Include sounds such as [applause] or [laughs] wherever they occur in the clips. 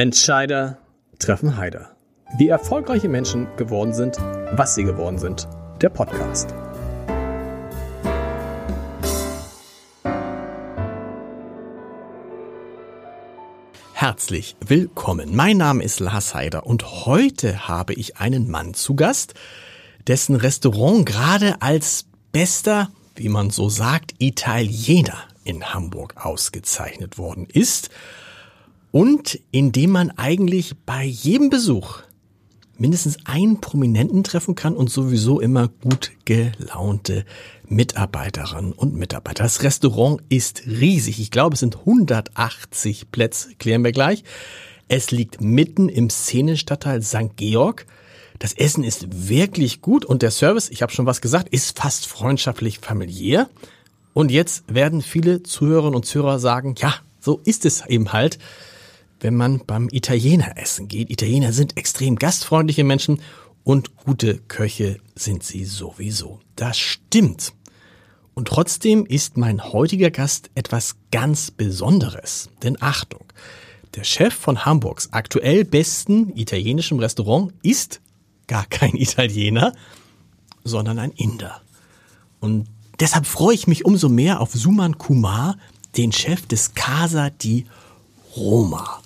Entscheider treffen Heider. Wie erfolgreiche Menschen geworden sind, was sie geworden sind. Der Podcast. Herzlich willkommen. Mein Name ist Lars Heider und heute habe ich einen Mann zu Gast, dessen Restaurant gerade als bester, wie man so sagt, Italiener in Hamburg ausgezeichnet worden ist und in dem man eigentlich bei jedem Besuch mindestens einen Prominenten treffen kann und sowieso immer gut gelaunte Mitarbeiterinnen und Mitarbeiter. Das Restaurant ist riesig. Ich glaube, es sind 180 Plätze, klären wir gleich. Es liegt mitten im Szenenstadtteil St. Georg. Das Essen ist wirklich gut und der Service, ich habe schon was gesagt, ist fast freundschaftlich familiär. Und jetzt werden viele Zuhörerinnen und Zuhörer sagen, ja, so ist es eben halt wenn man beim Italiener essen geht. Italiener sind extrem gastfreundliche Menschen und gute Köche sind sie sowieso. Das stimmt. Und trotzdem ist mein heutiger Gast etwas ganz Besonderes. Denn Achtung, der Chef von Hamburgs aktuell besten italienischen Restaurant ist gar kein Italiener, sondern ein Inder. Und deshalb freue ich mich umso mehr auf Suman Kumar, den Chef des Casa di Roma.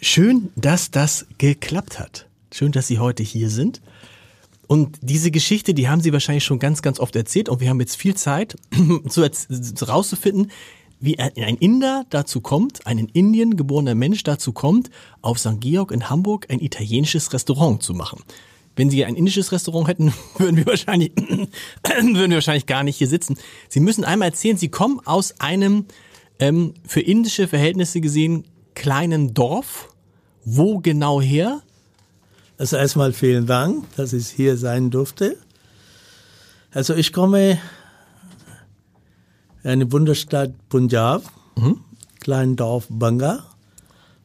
Schön, dass das geklappt hat. Schön, dass Sie heute hier sind. Und diese Geschichte, die haben Sie wahrscheinlich schon ganz, ganz oft erzählt. Und wir haben jetzt viel Zeit, [clears throat] zu, rauszufinden, wie ein Inder dazu kommt, ein in Indien geborener Mensch dazu kommt, auf St. Georg in Hamburg ein italienisches Restaurant zu machen. Wenn Sie ein indisches Restaurant hätten, [laughs] würden wir wahrscheinlich, [clears throat] würden wir wahrscheinlich gar nicht hier sitzen. Sie müssen einmal erzählen, Sie kommen aus einem ähm, für indische Verhältnisse gesehen kleinen Dorf. Wo genau her? Also erstmal vielen Dank, dass ich hier sein durfte. Also ich komme in die Bundesstadt Punjab, mhm. kleinen Dorf Banga,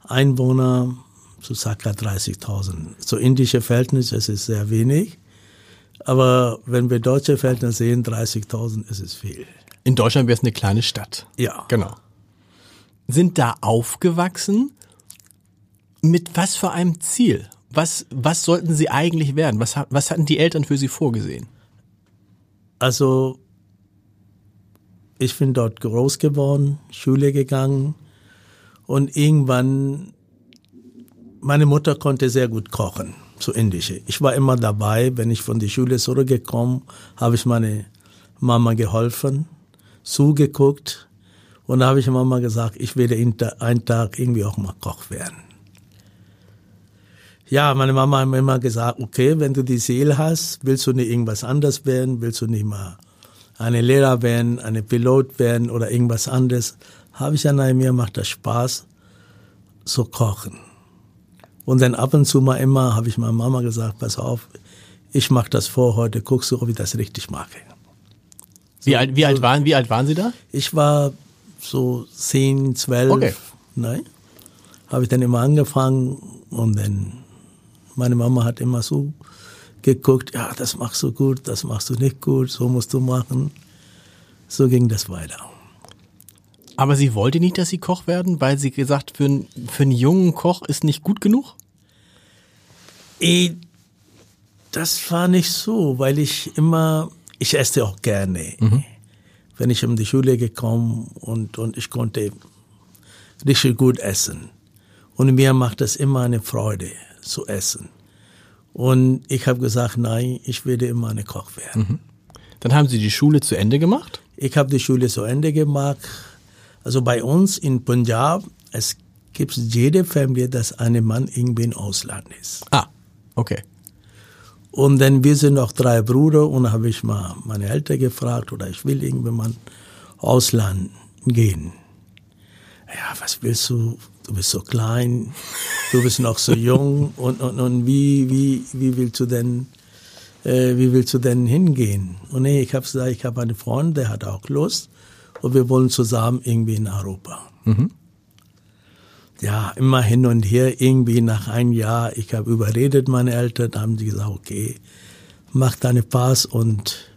Einwohner so circa 30.000. So indische Verhältnisse, es ist sehr wenig. Aber wenn wir deutsche Verhältnisse sehen, 30.000 ist es viel. In Deutschland wäre es eine kleine Stadt. Ja. Genau sind da aufgewachsen. Mit was für einem Ziel? Was, was sollten sie eigentlich werden? Was, was hatten die Eltern für sie vorgesehen? Also, ich bin dort groß geworden, Schule gegangen und irgendwann, meine Mutter konnte sehr gut kochen, so indische. Ich war immer dabei, wenn ich von der Schule zurückgekommen, habe ich meine Mama geholfen, zugeguckt und da habe ich Mama gesagt, ich werde einen Tag irgendwie auch mal Koch werden. Ja, meine Mama hat mir immer gesagt, okay, wenn du die Seele hast, willst du nicht irgendwas anderes werden, willst du nicht mal eine Lehrer werden, eine Pilot werden oder irgendwas anderes. Habe ich ja nein, mir macht das Spaß, so kochen. Und dann ab und zu mal immer habe ich meiner Mama gesagt, pass auf, ich mache das vor heute, guckst du, ob ich das richtig mache. So, wie, alt, wie, so, alt waren, wie alt waren Sie da? Ich war so zehn, zwölf. Okay. Ne? Habe ich dann immer angefangen und dann meine Mama hat immer so geguckt, ja, das machst du gut, das machst du nicht gut, so musst du machen. So ging das weiter. Aber sie wollte nicht, dass sie Koch werden, weil sie gesagt, für, einen, für einen jungen Koch ist nicht gut genug? E, das war nicht so, weil ich immer, ich esse auch gerne. Mhm wenn ich um die Schule gekommen und, und ich konnte richtig gut essen. Und mir macht es immer eine Freude zu essen. Und ich habe gesagt, nein, ich werde immer eine Koch werden. Mhm. Dann haben Sie die Schule zu Ende gemacht? Ich habe die Schule zu Ende gemacht. Also bei uns in Punjab, es gibt jede Familie, dass ein Mann irgendwie im Ausland ist. Ah, okay. Und dann, wir sind noch drei Brüder und habe ich mal meine Eltern gefragt oder ich will irgendwann mal Ausland gehen. Ja, was willst du? Du bist so klein, du bist noch so jung und, und, und wie, wie, wie willst du denn, äh, wie willst du denn hingehen? Und nee, ich habe gesagt, ich habe einen Freund, der hat auch Lust und wir wollen zusammen irgendwie in Europa. Mhm ja, immer hin und her, irgendwie nach einem Jahr, ich habe überredet meine Eltern, da haben sie gesagt, okay, mach deine Pass und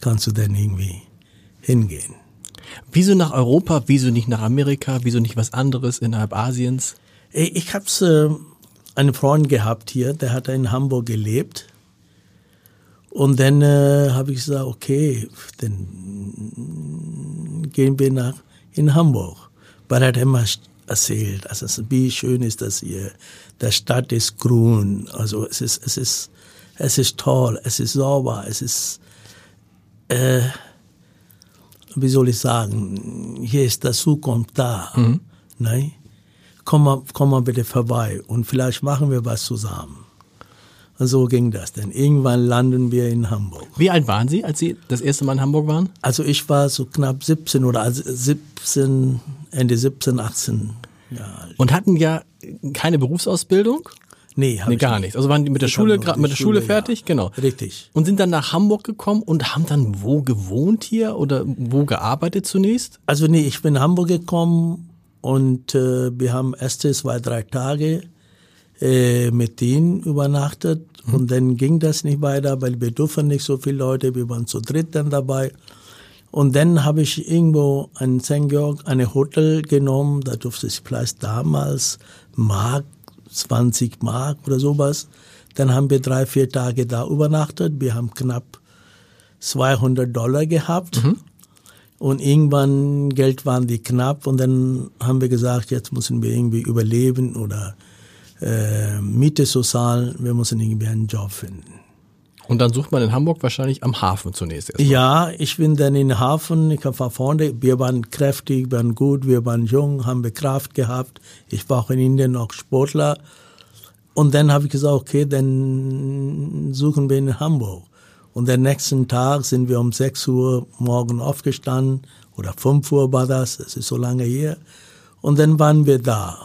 kannst du dann irgendwie hingehen. Wieso nach Europa, wieso nicht nach Amerika, wieso nicht was anderes innerhalb Asiens? Ich habe äh, einen Freund gehabt hier, der hat in Hamburg gelebt. Und dann äh, habe ich gesagt, okay, dann gehen wir nach in Hamburg. Weil er hat immer erzählt, also wie schön ist das hier. Der Stadt ist grün, also es ist es ist es ist toll, es ist sauber, es ist äh, wie soll ich sagen, hier ist der Zukunft da. Mhm. Nein? Komm mal, komm mal bitte vorbei und vielleicht machen wir was zusammen. Und so ging das denn. Irgendwann landen wir in Hamburg. Wie alt waren Sie, als Sie das erste Mal in Hamburg waren? Also ich war so knapp 17 oder 17, Ende 17, 18 Jahre alt. Und hatten ja keine Berufsausbildung? Nee, nee gar nicht. Also waren die mit der ich Schule mit der Schule, Schule fertig, ja. genau. Richtig. Und sind dann nach Hamburg gekommen und haben dann wo gewohnt hier oder wo gearbeitet zunächst? Also nee, ich bin in Hamburg gekommen und äh, wir haben erste zwei, drei Tage äh, mit denen übernachtet mhm. und dann ging das nicht weiter, weil wir durften nicht so viele Leute, wir waren zu dritt dann dabei. Und dann habe ich irgendwo in St. Georg eine Hotel genommen, da durfte ich vielleicht damals Mark 20 Mark oder sowas. Dann haben wir drei, vier Tage da übernachtet. Wir haben knapp 200 Dollar gehabt. Mhm. Und irgendwann Geld waren die knapp und dann haben wir gesagt, jetzt müssen wir irgendwie überleben oder äh, Miete so zahlen. Wir müssen irgendwie einen Job finden. Und dann sucht man in Hamburg wahrscheinlich am Hafen zunächst erstmal. Ja, ich bin dann in Hafen, ich war vorne, wir waren kräftig, wir waren gut, wir waren jung, haben wir Kraft gehabt. Ich war auch in Indien noch Sportler. Und dann habe ich gesagt, okay, dann suchen wir in Hamburg. Und den nächsten Tag sind wir um 6 Uhr morgen aufgestanden, oder 5 Uhr war das, das ist so lange hier. Und dann waren wir da.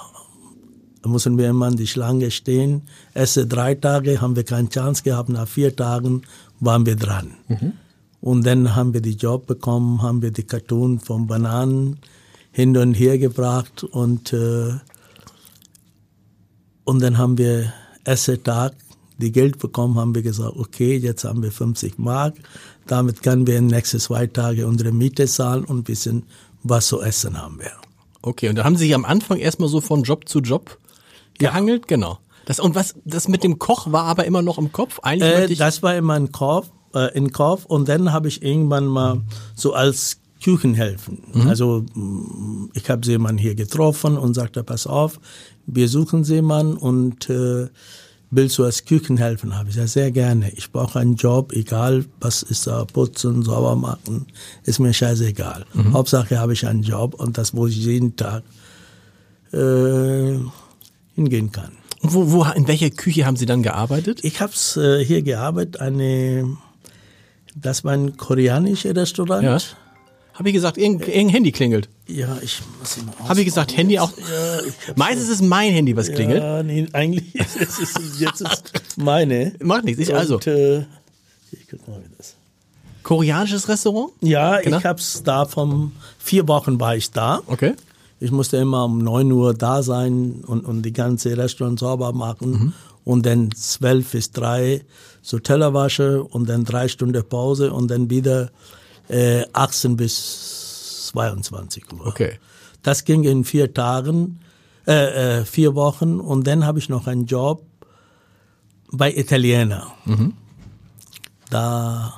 Da mussten wir immer an die Schlange stehen. Erste drei Tage haben wir keine Chance gehabt. Nach vier Tagen waren wir dran. Mhm. Und dann haben wir die Job bekommen, haben wir die Cartoon von Bananen hin und her gebracht und äh, und dann haben wir ersten Tag die Geld bekommen, haben wir gesagt, okay, jetzt haben wir 50 Mark, damit können wir in den nächsten zwei Tagen unsere Miete zahlen und ein bisschen was zu essen haben wir. Okay, und da haben Sie sich am Anfang erstmal so von Job zu Job Gehangelt, ja. genau. Das, und was, das mit dem Koch war aber immer noch im Kopf? Eigentlich äh, das war immer im Kopf, äh, im Kopf. Und dann habe ich irgendwann mal so als Küchenhelfen. Mhm. Also mm, ich habe jemanden hier getroffen und sagte, pass auf, wir suchen jemanden und äh, willst du als Küchenhelfen? Habe ich ja sehr gerne. Ich brauche einen Job, egal was ist da, putzen, sauber machen, ist mir scheißegal. Mhm. Hauptsache habe ich einen Job und das muss ich jeden Tag äh, hingehen kann. Und wo, wo, in welcher Küche haben Sie dann gearbeitet? Ich habe äh, hier gearbeitet, eine, das war ein koreanisches Restaurant. Ja. Habe ich gesagt, irgendein, irgendein Handy klingelt. Ja, ich muss immer Habe ich gesagt, Handy auch? Ja, Meistens ist es mein Handy, was klingelt. Ja, nee, eigentlich [laughs] ist es jetzt ist meine. Macht nichts, ich Und, also. Äh, ich guck mal, wie das. Koreanisches Restaurant? Ja, genau. ich hab's da vom vier Wochen war ich da. Okay. Ich musste immer um 9 Uhr da sein und, und die ganze Restaurant sauber machen. Mhm. Und dann 12 bis 3 so Teller wasche und dann drei Stunden Pause und dann wieder äh, 18 bis 22 Uhr. Okay. Das ging in vier Tagen, äh, äh, vier Wochen und dann habe ich noch einen Job bei Italiener. Mhm. Da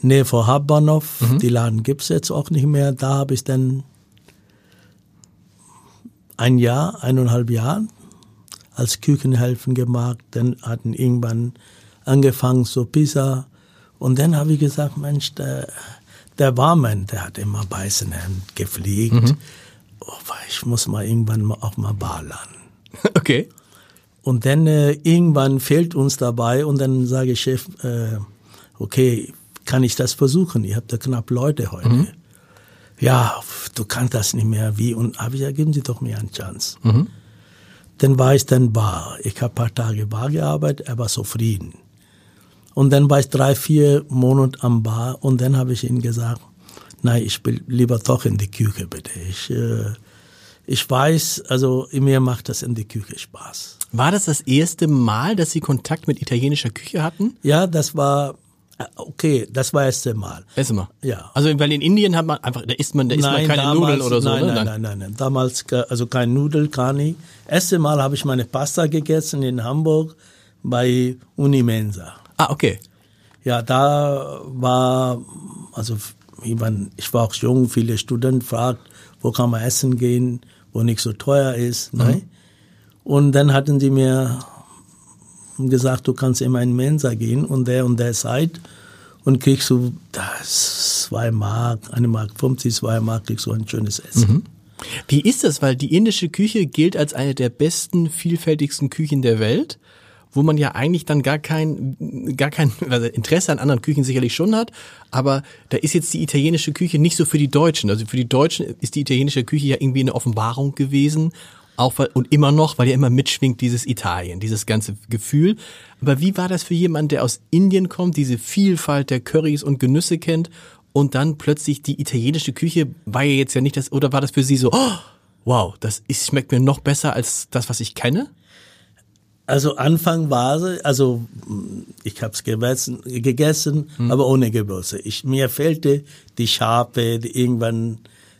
Nähe vor Hauptbahnhof, mhm. die Laden gibt's jetzt auch nicht mehr. Da habe ich dann ein Jahr, eineinhalb Jahre als Küchenhelfen gemacht. Dann hatten irgendwann angefangen so Pizza. Und dann habe ich gesagt, Mensch, der, der Barmann, der hat immer Beißenhemd gepflegt. Mhm. Oh, ich muss mal irgendwann auch mal Bar lernen. [laughs] Okay. Und dann äh, irgendwann fehlt uns dabei und dann sage ich Chef, äh, okay, kann ich das versuchen? Ihr habt ja knapp Leute heute. Mhm ja, du kannst das nicht mehr, wie? Und habe ich ja, geben Sie doch mir eine Chance. Mhm. Dann war ich dann bar. Ich habe ein paar Tage bar gearbeitet, er war zufrieden. Und dann war ich drei, vier Monate am Bar und dann habe ich ihm gesagt, nein, ich will lieber doch in die Küche, bitte. Ich, äh, ich weiß, also mir macht das in die Küche Spaß. War das das erste Mal, dass Sie Kontakt mit italienischer Küche hatten? Ja, das war Okay, das war erste Mal. Erste Mal. Ja. Also, weil in Indien hat man einfach, da isst man, da isst man keine damals, Nudeln oder so, nein, ne? Nein, nein, nein, nein. Damals, also kein Nudel, gar nicht. Erste Mal habe ich meine Pasta gegessen in Hamburg bei Unimensa. Ah, okay. Ja, da war, also ich, mein, ich war auch jung, viele Studenten fragt, wo kann man essen gehen, wo nicht so teuer ist. Ne? Und dann hatten sie mir gesagt, du kannst immer in Mensa gehen und der und der Zeit und kriegst du das zwei Mark, eine Mark 50, zwei Mark, kriegst du ein schönes Essen. Wie ist das? Weil die indische Küche gilt als eine der besten, vielfältigsten Küchen der Welt, wo man ja eigentlich dann gar kein, gar kein also Interesse an anderen Küchen sicherlich schon hat, aber da ist jetzt die italienische Küche nicht so für die Deutschen. Also für die Deutschen ist die italienische Küche ja irgendwie eine Offenbarung gewesen. Auch weil, und immer noch, weil ja immer mitschwingt dieses Italien, dieses ganze Gefühl. Aber wie war das für jemanden, der aus Indien kommt, diese Vielfalt der Currys und Genüsse kennt und dann plötzlich die italienische Küche war ja jetzt ja nicht das, oder war das für Sie so, oh, wow, das ist, schmeckt mir noch besser als das, was ich kenne? Also Anfang war sie, also mh, ich habe es gegessen, gegessen aber ohne Gewürze. Ich, mir fehlte die Schafe, die, irgendwann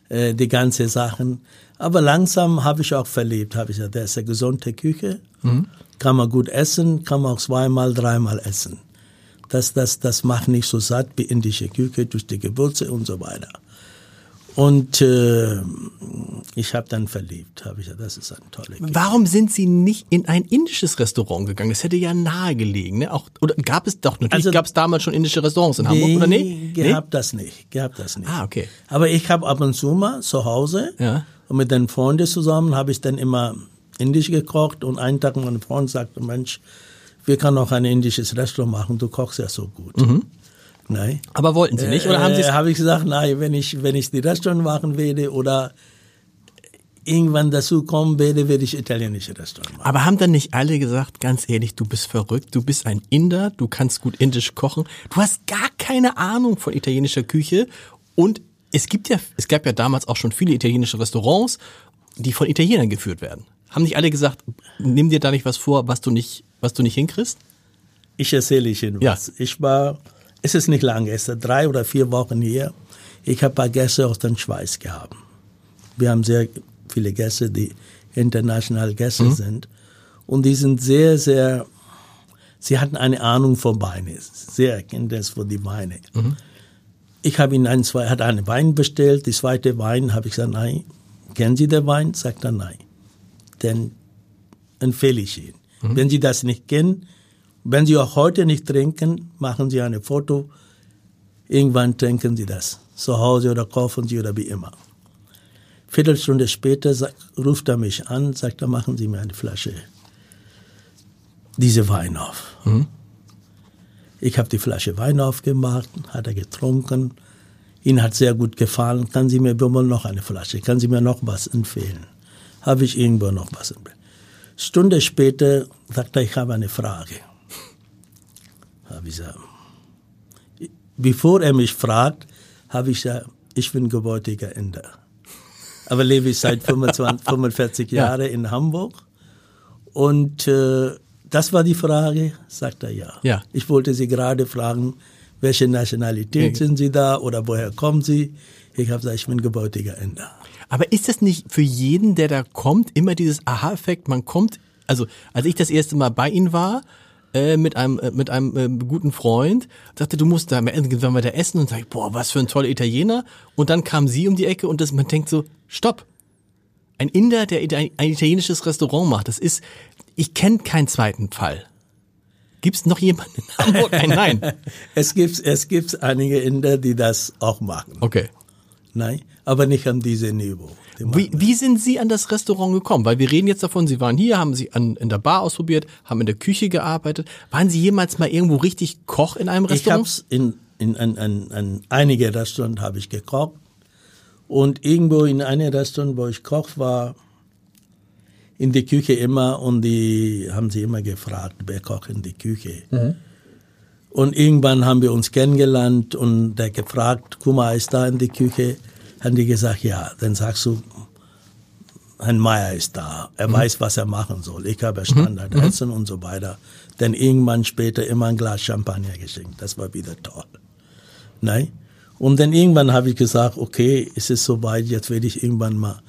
äh, die ganze Sachen. Aber langsam habe ich auch verlebt, habe ich gesagt, das ist eine gesunde Küche, kann man gut essen, kann man auch zweimal, dreimal essen. Das, das, das macht nicht so satt wie indische Küche durch die Gewürze und so weiter. Und äh, ich habe dann verliebt, habe ich gesagt, das ist eine tolle Küche. Warum sind Sie nicht in ein indisches Restaurant gegangen? Das hätte ja nahe gelegen, ne? Auch, oder gab es doch, natürlich Also- gab es damals schon indische Restaurants in Hamburg, oder nee? Gehabt das nicht, gehabt das nicht. Ah, okay. Aber ich habe ab und zu mal zu Hause Ja. Und mit den Freunden zusammen habe ich dann immer indisch gekocht und einen Tag mein Freund sagte, Mensch, wir können auch ein indisches Restaurant machen, du kochst ja so gut. Nein. Aber wollten Sie nicht, oder haben Sie es äh, habe ich gesagt, nein, wenn ich, wenn ich die Restaurant machen werde oder irgendwann dazu kommen werde, werde ich italienische Restaurant machen. Aber haben dann nicht alle gesagt, ganz ehrlich, du bist verrückt, du bist ein Inder, du kannst gut indisch kochen, du hast gar keine Ahnung von italienischer Küche und es gibt ja, es gab ja damals auch schon viele italienische Restaurants, die von Italienern geführt werden. Haben nicht alle gesagt, nimm dir da nicht was vor, was du nicht, was du nicht hinkriegst? Ich erzähle Ihnen Ja. was. Ich war, es ist nicht lange, es ist drei oder vier Wochen hier. Ich habe ein paar Gäste aus der Schweiz gehabt. Wir haben sehr viele Gäste, die international Gäste sind. Und die sind sehr, sehr, sie hatten eine Ahnung von Weine, sehr Erkenntnis von die Weine. Ich habe ihnen ein, zwei, hat einen Wein bestellt, die zweite Wein habe ich gesagt, nein, kennen Sie den Wein? Sagt er, nein. Dann empfehle ich ihn. Wenn Sie das nicht kennen, wenn Sie auch heute nicht trinken, machen Sie ein Foto. Irgendwann trinken Sie das. Zu Hause oder kaufen Sie oder wie immer. Viertelstunde später sagt, ruft er mich an, sagt er, machen Sie mir eine Flasche diese Wein auf. Ich habe die Flasche Wein aufgemacht, hat er getrunken. Ihnen hat sehr gut gefallen. Kann Sie mir bitte noch eine Flasche? Kann Sie mir noch was empfehlen? Habe ich irgendwo noch was empfehlen? Stunde später sagt er, ich habe eine Frage. Habe ich gesagt, bevor er mich fragt, habe ich gesagt, ich bin gebürtiger Inder. Aber lebe ich seit 25, 45 Jahren in Hamburg. Und äh, das war die Frage, sagt er ja. Ja. Ich wollte Sie gerade fragen, welche Nationalität sind Sie da oder woher kommen Sie? Ich habe gesagt, ich bin gebürtiger Inder. Aber ist das nicht für jeden, der da kommt, immer dieses Aha-Effekt? Man kommt, also als ich das erste Mal bei Ihnen war, äh, mit einem äh, mit einem äh, guten Freund, sagte, du musst da irgendwann mal da essen und sag ich, boah, was für ein toller Italiener. Und dann kam sie um die Ecke und das, man denkt so, stopp. Ein Inder, der ein italienisches Restaurant macht, das ist, ich kenne keinen zweiten Fall. Gibt's noch jemanden in Hamburg? Nein, nein. [laughs] Es gibt, es gibt einige Inder, die das auch machen. Okay. Nein, aber nicht an diesem Niveau. Die Wie, wie sind Sie an das Restaurant gekommen? Weil wir reden jetzt davon, Sie waren hier, haben Sie an, in der Bar ausprobiert, haben in der Küche gearbeitet. Waren Sie jemals mal irgendwo richtig Koch in einem Ich Restaurant? hab's in, in, an, an, an einige Restaurants habe ich gekocht. Und irgendwo in einem Restaurant, wo ich koch war, in die Küche immer und die haben sie immer gefragt, wer kocht in die Küche. Und irgendwann haben wir uns kennengelernt und der gefragt, Kuma ist da in die Küche. Haben die gesagt, ja. Dann sagst du, Herrn Meier ist da, er mhm. weiß, was er machen soll. Ich habe Standardessen mhm. und so weiter. Dann irgendwann später immer ein Glas Champagner geschenkt. Das war wieder toll. Nein? Und dann irgendwann habe ich gesagt, okay, es ist soweit, jetzt werde ich irgendwann mal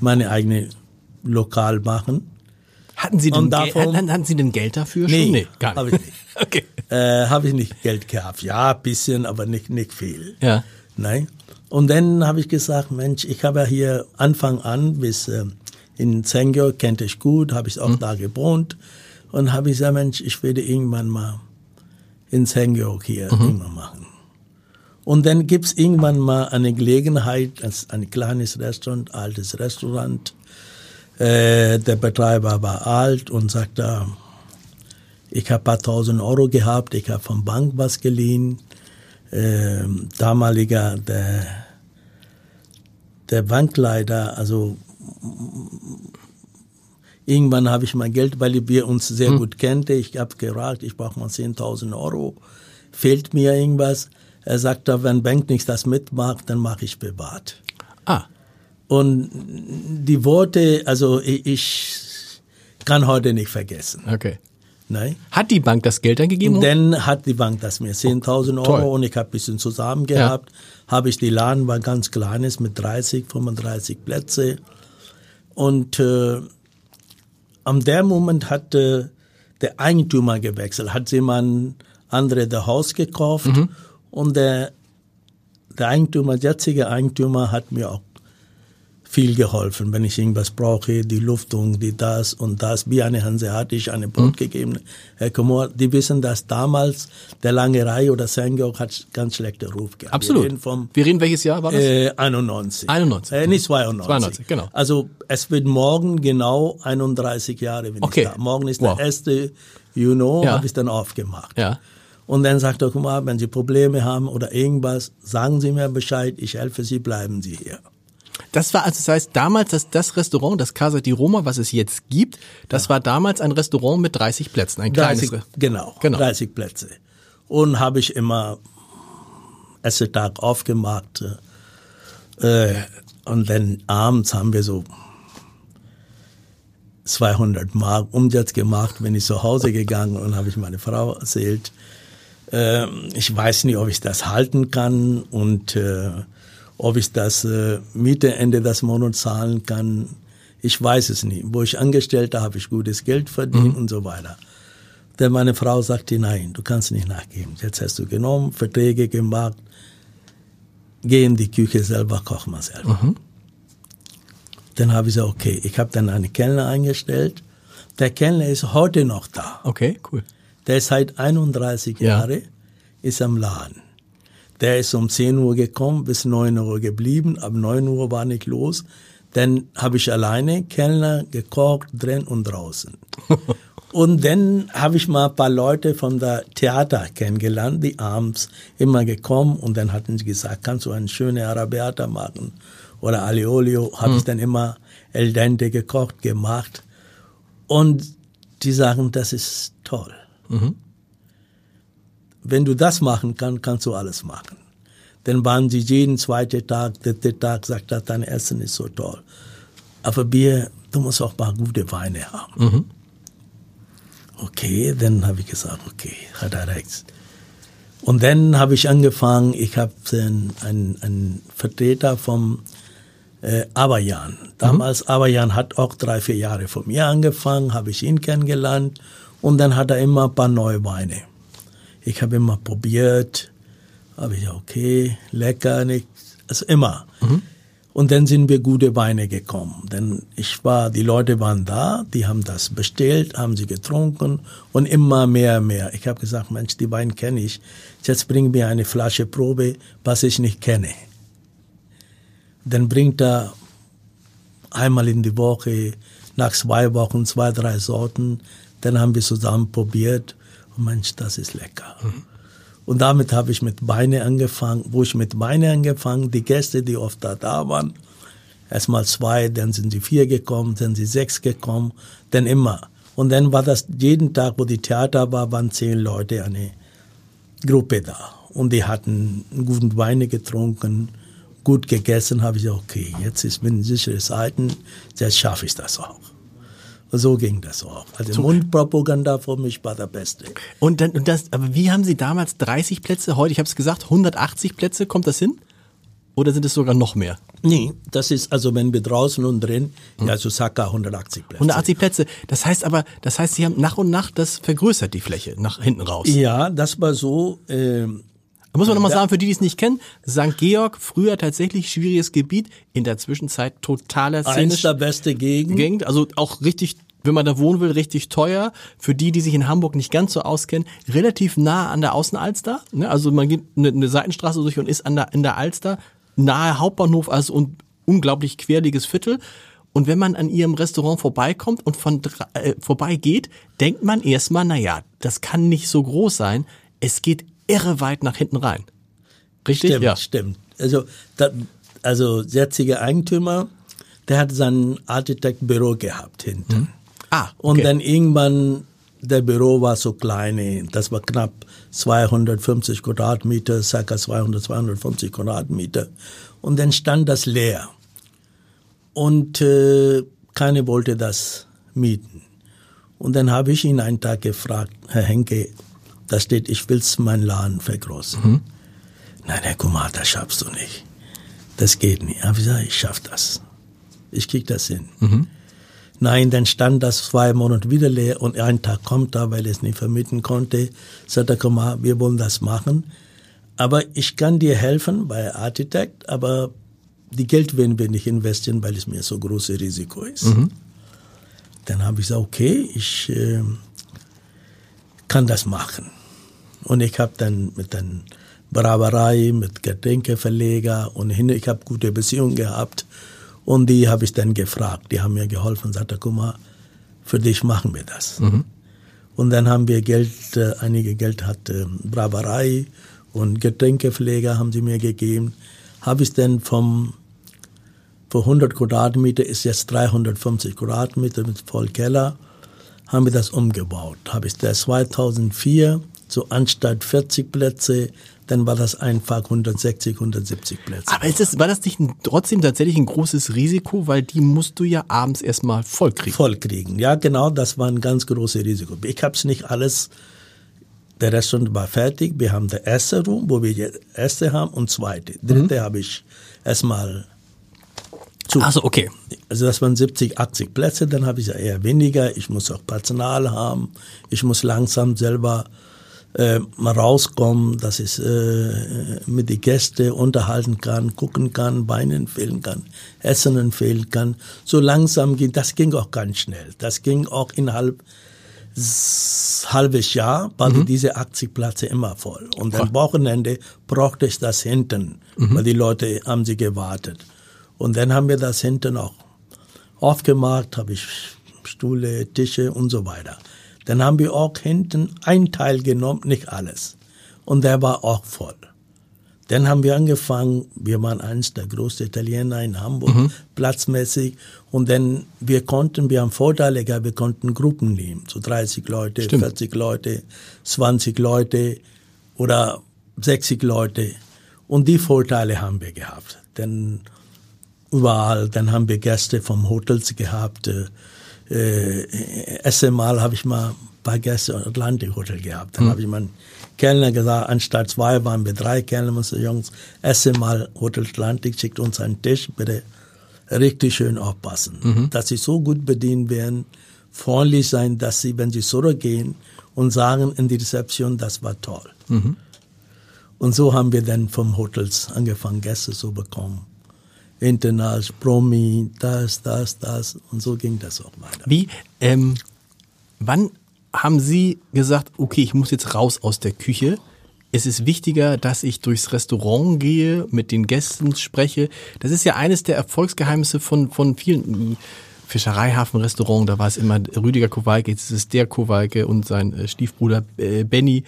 meine eigene Lokal machen. Hatten Sie denn, davon, hatten, hatten Sie denn Geld dafür nee, schon? Nee, gar nicht. Habe ich nicht. [laughs] okay. Äh, habe ich nicht Geld gehabt. Ja, bisschen, aber nicht, nicht viel. Ja. Nein. Und dann habe ich gesagt, Mensch, ich habe ja hier Anfang an bis äh, in Zengyo, kennt ich gut, habe ich auch mhm. da gewohnt. Und habe ich gesagt, Mensch, ich werde irgendwann mal in Zengyo hier mhm. immer machen. Und dann gibt's irgendwann mal eine Gelegenheit, als ein kleines Restaurant, altes Restaurant. Äh, der Betreiber war alt und sagte, ich habe paar tausend Euro gehabt, ich habe vom Bank was geliehen. Äh, damaliger der, der Bankleiter, also irgendwann habe ich mein Geld, weil wir uns sehr hm. gut kannten. Ich habe gefragt, ich brauche mal 10.000 Euro. Fehlt mir irgendwas? Er sagt, wenn Bank nicht das mitmacht, dann mache ich privat. Und die Worte, also ich, ich kann heute nicht vergessen. Okay. Nein. Hat die Bank das Geld dann gegeben? Dann hat die Bank das mir 10.000 Euro Toll. und ich habe ein bisschen zusammen gehabt. Ja. Habe ich die Laden war ganz kleines mit 30, 35 Plätze und äh, am der Moment hat äh, der Eigentümer gewechselt, hat jemand andere das Haus gekauft mhm. Und der, der Eigentümer, der jetzige Eigentümer hat mir auch viel geholfen, wenn ich irgendwas brauche, die Luftung, die das und das, wie eine Hanseatisch, eine Brot mhm. gegeben. Herr Komor, die wissen, dass damals der Langerei oder Sengyok hat ganz schlechte Ruf gehabt. Absolut. Wir reden, vom, Wir reden welches Jahr war das? Äh, 91. 91. Äh, nicht 92. 92, genau. Also es wird morgen genau 31 Jahre, wenn okay. ich da. Morgen ist wow. der erste Juno, ja. habe ich dann aufgemacht. Ja. Und dann sagt er, guck mal, wenn Sie Probleme haben oder irgendwas, sagen Sie mir Bescheid, ich helfe Sie, bleiben Sie hier. Das war also, das heißt, damals das, das Restaurant, das Casa di Roma, was es jetzt gibt, das ja. war damals ein Restaurant mit 30 Plätzen, ein 30, kleines. Genau, genau, 30 Plätze. Und habe ich immer Essetag aufgemacht. Äh, und dann abends haben wir so 200 Mark Umsatz gemacht, bin ich zu Hause [laughs] gegangen und habe ich meine Frau erzählt, äh, ich weiß nicht, ob ich das halten kann und äh, ob ich das äh, Miete Ende des Monats zahlen kann. Ich weiß es nicht. Wo ich Angestellter habe ich gutes Geld verdient mhm. und so weiter. Denn meine Frau sagte, nein, du kannst nicht nachgeben. Jetzt hast du genommen, Verträge gemacht, geh in die Küche selber, koch mal selber. Mhm. Dann habe ich gesagt, okay, ich habe dann einen Kellner eingestellt. Der Kellner ist heute noch da. Okay, cool. Der ist seit 31 ja. Jahre ist am Laden. Der ist um 10 Uhr gekommen, bis 9 Uhr geblieben. Ab 9 Uhr war nicht los. Dann habe ich alleine Kellner gekocht, drin und draußen. [laughs] und dann habe ich mal ein paar Leute von der Theater kennengelernt, die abends immer gekommen und dann hatten sie gesagt, kannst du eine schöne Arabeata machen? Oder Aliolio habe mhm. ich dann immer El Dente gekocht, gemacht. Und die sagen, das ist toll. Mhm. Wenn du das machen kannst, kannst du alles machen. Dann waren sie jeden zweiten Tag, dritten Tag, sagt er, dein Essen ist so toll. Aber Bier, du musst auch mal gute Weine haben. Mhm. Okay, dann habe ich gesagt, okay, hat er recht. Und dann habe ich angefangen, ich habe einen, einen Vertreter vom äh, Abayan. Damals, mhm. Abayan hat auch drei, vier Jahre vor mir angefangen, habe ich ihn kennengelernt und dann hat er immer ein paar neue Weine. Ich habe immer probiert, habe ich okay, lecker, nicht, also immer. Mhm. Und dann sind wir gute Weine gekommen. Denn ich war, die Leute waren da, die haben das bestellt, haben sie getrunken und immer mehr, mehr. Ich habe gesagt, Mensch, die Weine kenne ich. Jetzt bring mir eine Flasche Probe, was ich nicht kenne. Dann bringt er einmal in die Woche, nach zwei Wochen, zwei, drei Sorten. Dann haben wir zusammen probiert. Mensch, das ist lecker. Mhm. Und damit habe ich mit Beine angefangen. Wo ich mit Beine angefangen, die Gäste, die oft da, da waren, erstmal zwei, dann sind sie vier gekommen, dann sind sie sechs gekommen, dann immer. Und dann war das jeden Tag, wo die Theater war, waren zehn Leute, eine Gruppe da. Und die hatten guten Weine getrunken, gut gegessen, habe ich gesagt, okay, jetzt ist bin sichere Seiten, jetzt schaffe ich das auch. So ging das auch. Also So. Mundpropaganda für mich war der Beste. Und dann, und das, aber wie haben Sie damals 30 Plätze, heute, ich habe es gesagt, 180 Plätze, kommt das hin? Oder sind es sogar noch mehr? Nee, das ist also, wenn wir draußen und drin, ja, so circa 180 Plätze. 180 Plätze. Das heißt aber, das heißt, Sie haben nach und nach das vergrößert, die Fläche, nach hinten raus. Ja, das war so, ähm, Da muss man nochmal sagen, für die, die es nicht kennen, St. Georg, früher tatsächlich schwieriges Gebiet, in der Zwischenzeit totaler Szenisch der beste Gegend. Gegend, also auch richtig, wenn man da wohnen will, richtig teuer. Für die, die sich in Hamburg nicht ganz so auskennen, relativ nah an der Außenalster. Ne? Also man geht eine, eine Seitenstraße durch und ist an der, in der Alster, nahe Hauptbahnhof, also ein unglaublich querliges Viertel. Und wenn man an ihrem Restaurant vorbeikommt und von äh, vorbeigeht, denkt man erstmal, na ja, das kann nicht so groß sein. Es geht irre weit nach hinten rein. Richtig? Stimmt, ja. stimmt. Also, da, also jetziger Eigentümer, der hat sein Architektbüro gehabt hinten. Ah, Und okay. dann irgendwann, der Büro war so klein, das war knapp 250 Quadratmeter, circa 200, 250 Quadratmeter. Und dann stand das leer. Und äh, keiner wollte das mieten. Und dann habe ich ihn einen Tag gefragt, Herr Henke, da steht, ich will's meinen Laden vergrößern. Nein, Herr Kumar, das schaffst du nicht. Das geht nicht. Aber ich gesagt, ich schaff das. Ich krieg das hin. Nein, dann stand das zwei Monate wieder leer und ein Tag kommt er, weil er es nicht vermieten konnte, sagt komm mal, wir wollen das machen. Aber ich kann dir helfen bei Architekt, aber die Geld werden wir nicht investieren, weil es mir so großes Risiko ist. Dann habe ich gesagt, okay, ich äh, kann das machen. Und ich habe dann mit den Brauerei, mit Getränkeverleger und hin, ich habe gute Beziehungen gehabt. Und die habe ich dann gefragt. Die haben mir geholfen und sagte, guck mal, für dich machen wir das. Und dann haben wir Geld, äh, einige Geld hat äh, Brauerei und Getränkepfleger haben sie mir gegeben. Habe ich dann vom, für 100 Quadratmeter ist jetzt 350 Quadratmeter mit Vollkeller, haben wir das umgebaut. Habe ich das 2004 so anstatt 40 Plätze, dann war das einfach 160, 170 Plätze. Aber ist das, war das nicht ein, trotzdem tatsächlich ein großes Risiko, weil die musst du ja abends erstmal voll kriegen. voll kriegen. Ja, genau, das war ein ganz großes Risiko. Ich habe es nicht alles, der Restaurant war fertig. Wir haben der erste Raum, wo wir jetzt erste haben und zweite. Dritte habe ich erstmal zu. Also okay. Also das waren 70, 80 Plätze, dann habe ich ja eher weniger. Ich muss auch Personal haben. Ich muss langsam selber äh, rauskommen, dass ich äh, mit den Gästen unterhalten kann, gucken kann, Beinen fehlen kann, Essen empfehlen kann. So langsam ging, das ging auch ganz schnell. Das ging auch innerhalb halbes Jahr waren diese 80 Plätze immer voll. Und am Wochenende brauchte ich das hinten, weil die Leute haben sie gewartet. Und dann haben wir das hinten auch aufgemacht, habe ich Stühle, Tische und so weiter. Dann haben wir auch hinten ein Teil genommen, nicht alles. Und der war auch voll. Dann haben wir angefangen, wir waren eines der größten Italiener in Hamburg, platzmäßig. Und dann, wir konnten, wir haben Vorteile gehabt, wir konnten Gruppen nehmen, so 30 Leute, Stimmt. 40 Leute, 20 Leute oder 60 Leute. Und die Vorteile haben wir gehabt. Denn überall, dann haben wir Gäste vom Hotels gehabt. Äh, erste Mal habe ich mal ein paar Gäste im Atlantic Hotel gehabt. Dann habe ich meinen Kellner gesagt, anstatt zwei waren wir drei Kellner, so Jungs, erste Mal Hotel Atlantic schickt uns einen Tisch, bitte richtig schön aufpassen, dass sie so gut bedient werden, freundlich sein, dass sie, wenn sie zurückgehen und sagen in die Rezeption, das war toll. Und so haben wir dann vom Hotels angefangen, Gäste zu bekommen. International, Promi, das, das, das. Und so ging das auch weiter. Wie, ähm, wann haben Sie gesagt, okay, ich muss jetzt raus aus der Küche? Es ist wichtiger, dass ich durchs Restaurant gehe, mit den Gästen spreche. Das ist ja eines der Erfolgsgeheimnisse von, von vielen Fischereihafen-Restaurant. Da war es immer Rüdiger Kowalke, jetzt ist es der Kowalke und sein äh, Stiefbruder äh, Benny.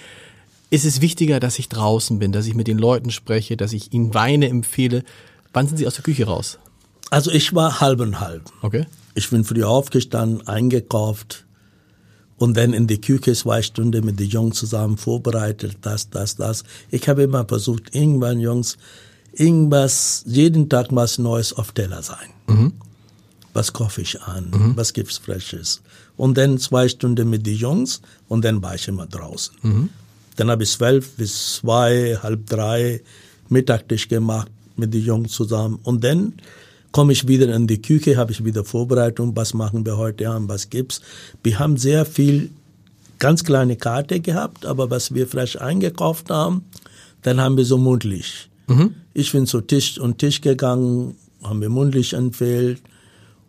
Es ist wichtiger, dass ich draußen bin, dass ich mit den Leuten spreche, dass ich ihnen Weine empfehle. Wann sind Sie aus der Küche raus? Also ich war halb und halb. Okay. Ich bin früh aufgestanden, eingekauft und dann in die Küche zwei Stunden mit den Jungs zusammen vorbereitet, das, das, das. Ich habe immer versucht, irgendwann, Jungs, irgendwas, jeden Tag was Neues auf Teller sein. Was koche ich an? Was gibt's Freshes? Und dann zwei Stunden mit den Jungs und dann war ich immer draußen. Dann habe ich zwölf bis zwei, halb drei Mittagtisch gemacht mit den Jungs zusammen. Und dann komme ich wieder in die Küche, habe ich wieder Vorbereitung, was machen wir heute an, was gibt's. Wir haben sehr viel ganz kleine Karte gehabt, aber was wir frisch eingekauft haben, dann haben wir so mundlich. Ich bin zu Tisch und Tisch gegangen, haben wir mundlich empfehlt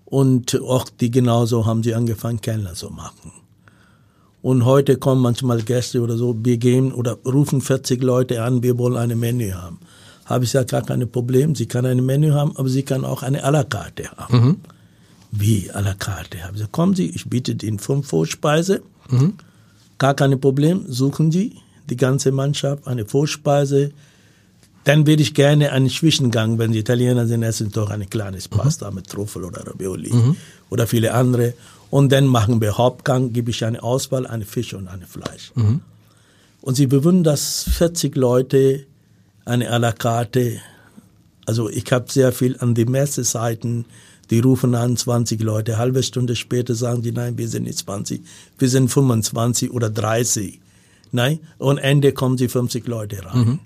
und auch die genauso haben sie angefangen, Kellner zu machen. Und heute kommen manchmal Gäste oder so, wir gehen oder rufen 40 Leute an, wir wollen eine Menü haben. Habe ich gesagt, gar kein Problem, sie kann ein Menü haben, aber sie kann auch eine à la carte haben. Wie à la carte? Habe ich gesagt, kommen Sie, ich biete Ihnen fünf Vorspeise. Gar kein Problem, suchen Sie die ganze Mannschaft eine Vorspeise. Dann würde ich gerne einen Zwischengang, wenn die Italiener sind, essen doch ein kleines Pasta mit Trüffel oder Ravioli oder viele andere. Und dann machen wir Hauptgang, gebe ich eine Auswahl, eine Fisch und eine Fleisch. Und Sie bewundern, dass 40 Leute eine à la carte, also ich habe sehr viel an die Messeseiten, die rufen an 20 Leute, halbe Stunde später sagen die, nein, wir sind nicht 20, wir sind 25 oder 30. Nein, und Ende kommen sie 50 Leute rein.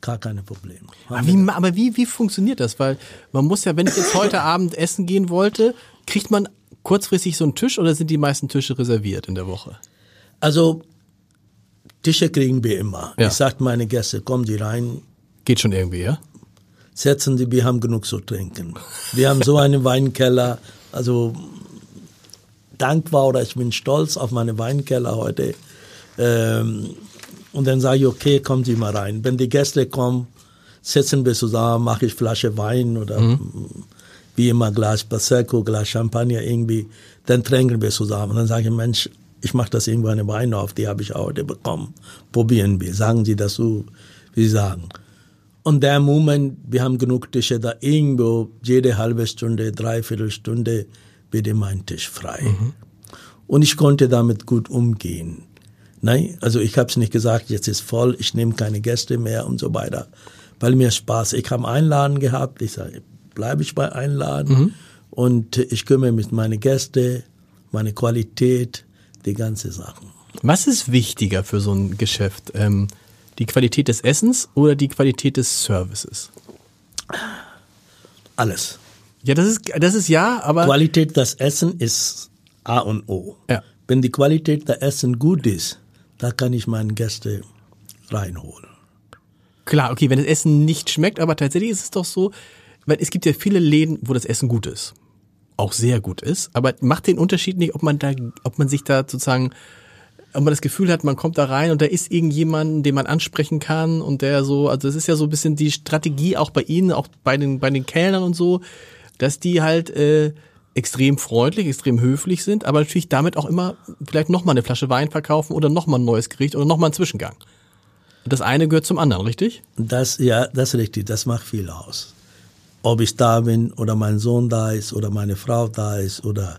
Gar keine Probleme. Aber wie, aber wie, wie funktioniert das? Weil man muss ja, wenn ich jetzt heute [laughs] Abend essen gehen wollte, kriegt man kurzfristig so einen Tisch oder sind die meisten Tische reserviert in der Woche? Also Tische kriegen wir immer. Ja. Ich sage meine Gäste, kommen Sie rein, Geht schon irgendwie, ja? setzen Sie, wir haben genug zu trinken. Wir haben so [laughs] einen Weinkeller, also dankbar oder ich bin stolz auf meine Weinkeller heute. Ähm, und dann sage ich, okay, kommen Sie mal rein. Wenn die Gäste kommen, setzen wir zusammen, mache ich Flasche Wein oder wie immer Glas Prosecco, Glas Champagner irgendwie, dann trinken wir zusammen. Und dann sage ich, Mensch, ich mache das irgendwo eine Wein auf, die habe ich heute bekommen. Probieren wir. Sagen Sie das so, wie Sie sagen. Und der Moment, wir haben genug Tische da irgendwo, jede halbe Stunde, dreiviertel Stunde wird immer ein Tisch frei. Und ich konnte damit gut umgehen. Nein, also ich habe es nicht gesagt, jetzt ist voll, ich nehme keine Gäste mehr und so weiter, weil mir Spaß. Ich habe Einladen gehabt, ich sage, bleibe ich bei Einladen und ich kümmere mich um meine Gäste, meine Qualität, die ganze Sachen. Was ist wichtiger für so ein Geschäft? Ähm, die Qualität des Essens oder die Qualität des Services? Alles. Ja, das ist, das ist ja, aber. Qualität des Essen ist A und O. Ja. Wenn die Qualität des Essen gut ist, da kann ich meine Gäste reinholen. Klar, okay, wenn das Essen nicht schmeckt, aber tatsächlich ist es doch so, weil es gibt ja viele Läden, wo das Essen gut ist. Auch sehr gut ist. Aber macht den Unterschied nicht, ob man da, ob man sich da sozusagen, ob man das Gefühl hat, man kommt da rein und da ist irgendjemand, den man ansprechen kann und der so, also es ist ja so ein bisschen die Strategie auch bei Ihnen, auch bei den, bei den Kellnern und so, dass die halt äh, extrem freundlich, extrem höflich sind, aber natürlich damit auch immer vielleicht nochmal eine Flasche Wein verkaufen oder nochmal ein neues Gericht oder nochmal einen Zwischengang. Das eine gehört zum anderen, richtig? Das, ja, das ist richtig, das macht viel aus. Ob ich da bin oder mein Sohn da ist oder meine Frau da ist oder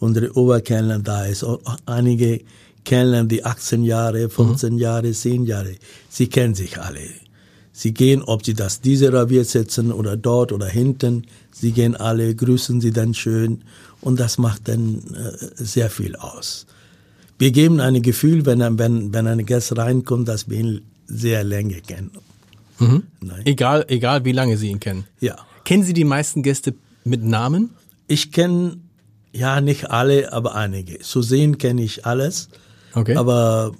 unsere Oberkellner da ist. Auch Einige Kellner, die 18 Jahre, 15 Jahre, 10 Jahre, sie kennen sich alle. Sie gehen, ob sie das diese Ravier sitzen oder dort oder hinten, sie gehen alle, grüßen sie dann schön und das macht dann äh, sehr viel aus. Wir geben ein Gefühl, wenn, ein- wenn, wenn ein Gast reinkommt, dass wir ihn sehr lange kennen. Nein. Egal, egal wie lange Sie ihn kennen. Ja. Kennen Sie die meisten Gäste mit Namen? Ich kenne, ja, nicht alle, aber einige. Zu sehen kenne ich alles, Okay. aber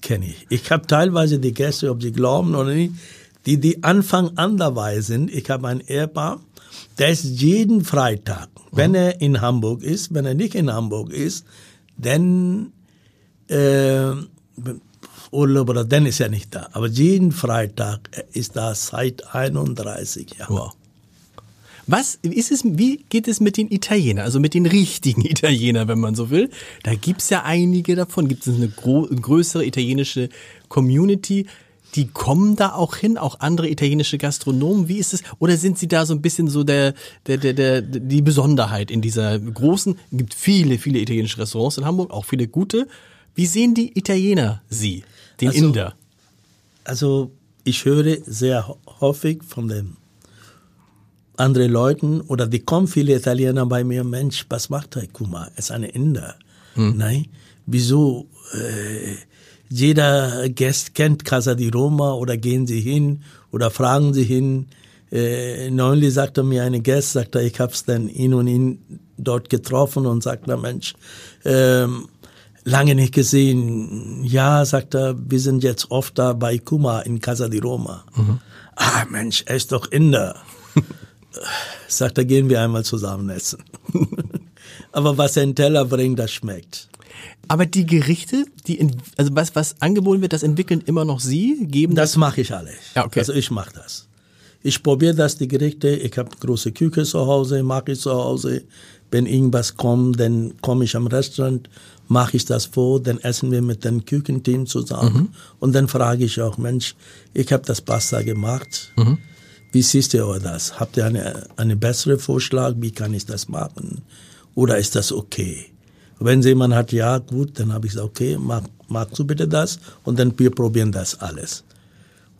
kenne ich. Ich habe teilweise die Gäste, ob sie glauben oder nicht, die, die Anfang an dabei sind. Ich habe ein Ehepaar, der ist jeden Freitag, wenn er in Hamburg ist, wenn er nicht in Hamburg ist, dann äh, Urlaub oder dann ist er nicht da. Aber jeden Freitag ist da seit 31 Jahren. Wow. Was ist es, wie geht es mit den Italienern, also mit den richtigen [laughs] Italienern, wenn man so will? Da gibt's ja einige davon, gibt es eine größere italienische Community. Die kommen da auch hin, auch andere italienische Gastronomen. Wie ist es? Oder sind sie da so ein bisschen so der, der, der, der die Besonderheit in dieser großen? Es gibt viele, viele italienische Restaurants in Hamburg, auch viele gute. Wie sehen die Italiener sie, den Also, Inder? Also ich höre sehr häufig von den anderen Leuten oder die kommen viele Italiener bei mir, Mensch, was macht der Kuma? Er ist ein Inder. Hm. Nein, wieso? Äh, jeder Gast kennt Casa di Roma oder gehen sie hin oder fragen sie hin. Äh, neulich sagte mir eine Gast, sagte, ich hab's dann ihn und ihn dort getroffen und sagte, Mensch, ähm, lange nicht gesehen. Ja, sagt er, wir sind jetzt oft da bei Kuma in Casa di Roma. Mhm. Ah, Mensch, er ist doch Inder. [laughs] sagt er, gehen wir einmal zusammen essen. [laughs] Aber was er in Teller bringt, das schmeckt. Aber die Gerichte, die also was was angeboten wird, das entwickeln immer noch Sie, geben das? Das mache ich alles. Ja, okay. Also ich mache das. Ich probiere das die Gerichte. Ich habe große Küche zu Hause, mache ich zu Hause. Wenn irgendwas kommt, dann komme ich am Restaurant, mache ich das vor, dann essen wir mit dem Küchenteam zusammen mhm. und dann frage ich auch, Mensch, ich habe das Pasta gemacht. Mhm. Wie siehst du das? Habt ihr eine, eine bessere Vorschlag? Wie kann ich das machen? Oder ist das okay? Wenn jemand hat, ja, gut, dann habe ich gesagt, okay, mag, magst du bitte das? Und dann wir probieren das alles.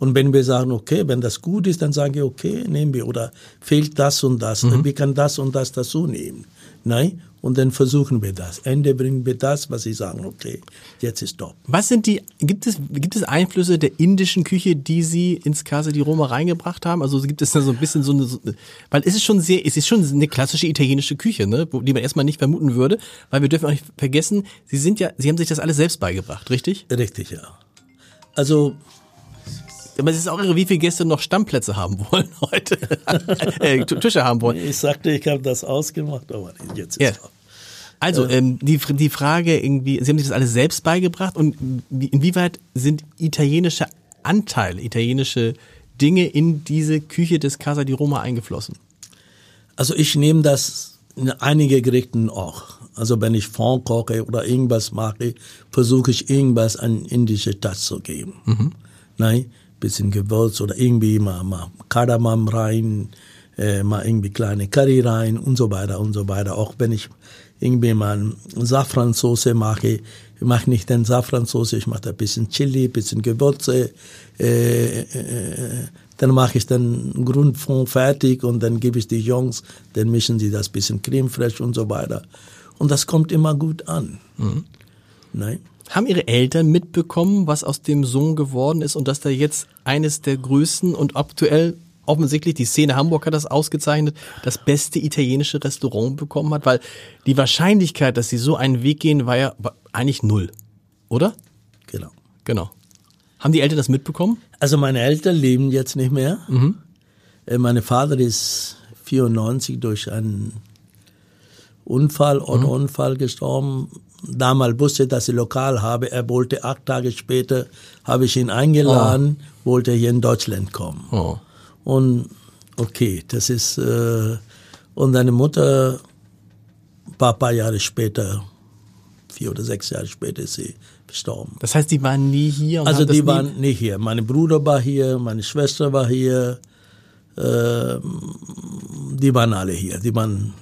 Und wenn wir sagen, okay, wenn das gut ist, dann sagen wir, okay, nehmen wir. Oder fehlt das und das. Mhm. Wir können das und das dazu nehmen. Nein? Und dann versuchen wir das. Ende bringen wir das, was sie sagen, okay, jetzt ist top. Was sind die, gibt es, gibt es Einflüsse der indischen Küche, die Sie ins Casa di Roma reingebracht haben? Also gibt es da so ein bisschen so eine, weil es ist schon sehr, es ist schon eine klassische italienische Küche, ne, die man erstmal nicht vermuten würde, weil wir dürfen auch nicht vergessen, Sie sind ja, Sie haben sich das alles selbst beigebracht, richtig? Richtig, ja. Also, aber es ist auch irre, wie viele Gäste noch Stammplätze haben wollen heute. [laughs] äh, Tische haben wollen. Ich sagte, ich habe das ausgemacht, aber jetzt ist ja. Also, äh. ähm, die, die Frage irgendwie, Sie haben sich das alles selbst beigebracht und inwieweit sind italienische Anteile, italienische Dinge in diese Küche des Casa di Roma eingeflossen? Also ich nehme das in einige Gerichten auch. Also wenn ich Fond koche oder irgendwas mache, versuche ich irgendwas an indische Touch zu geben. Mhm. Nein, bisschen Gewürz oder irgendwie mal, mal Kardamom rein, äh, mal irgendwie kleine Curry rein und so weiter und so weiter. Auch wenn ich irgendwie mal Safransoße mache, ich mache nicht den Safransoße, ich mache da ein bisschen Chili, ein bisschen Gewürze, äh, äh, dann mache ich den Grundfond fertig und dann gebe ich die Jungs, dann mischen sie das bisschen Creme fraiche und so weiter. Und das kommt immer gut an. Mhm. Nein? Haben Ihre Eltern mitbekommen, was aus dem Sohn geworden ist und dass er jetzt eines der größten und aktuell offensichtlich, die Szene Hamburg hat das ausgezeichnet, das beste italienische Restaurant bekommen hat? Weil die Wahrscheinlichkeit, dass sie so einen Weg gehen, war ja eigentlich null, oder? Genau. Genau. Haben die Eltern das mitbekommen? Also meine Eltern leben jetzt nicht mehr. Mhm. Äh, mein Vater ist 94 durch einen Unfall, Autounfall mhm. gestorben damals wusste, dass ich lokal habe. Er wollte acht Tage später, habe ich ihn eingeladen, oh. wollte hier in Deutschland kommen. Oh. Und okay, das ist, äh, und seine Mutter, ein paar, Jahre später, vier oder sechs Jahre später ist sie gestorben. Das heißt, die waren nie hier? also die waren nie hier. Mein Bruder war hier, meine Schwester war hier, äh, die waren alle hier. Die waren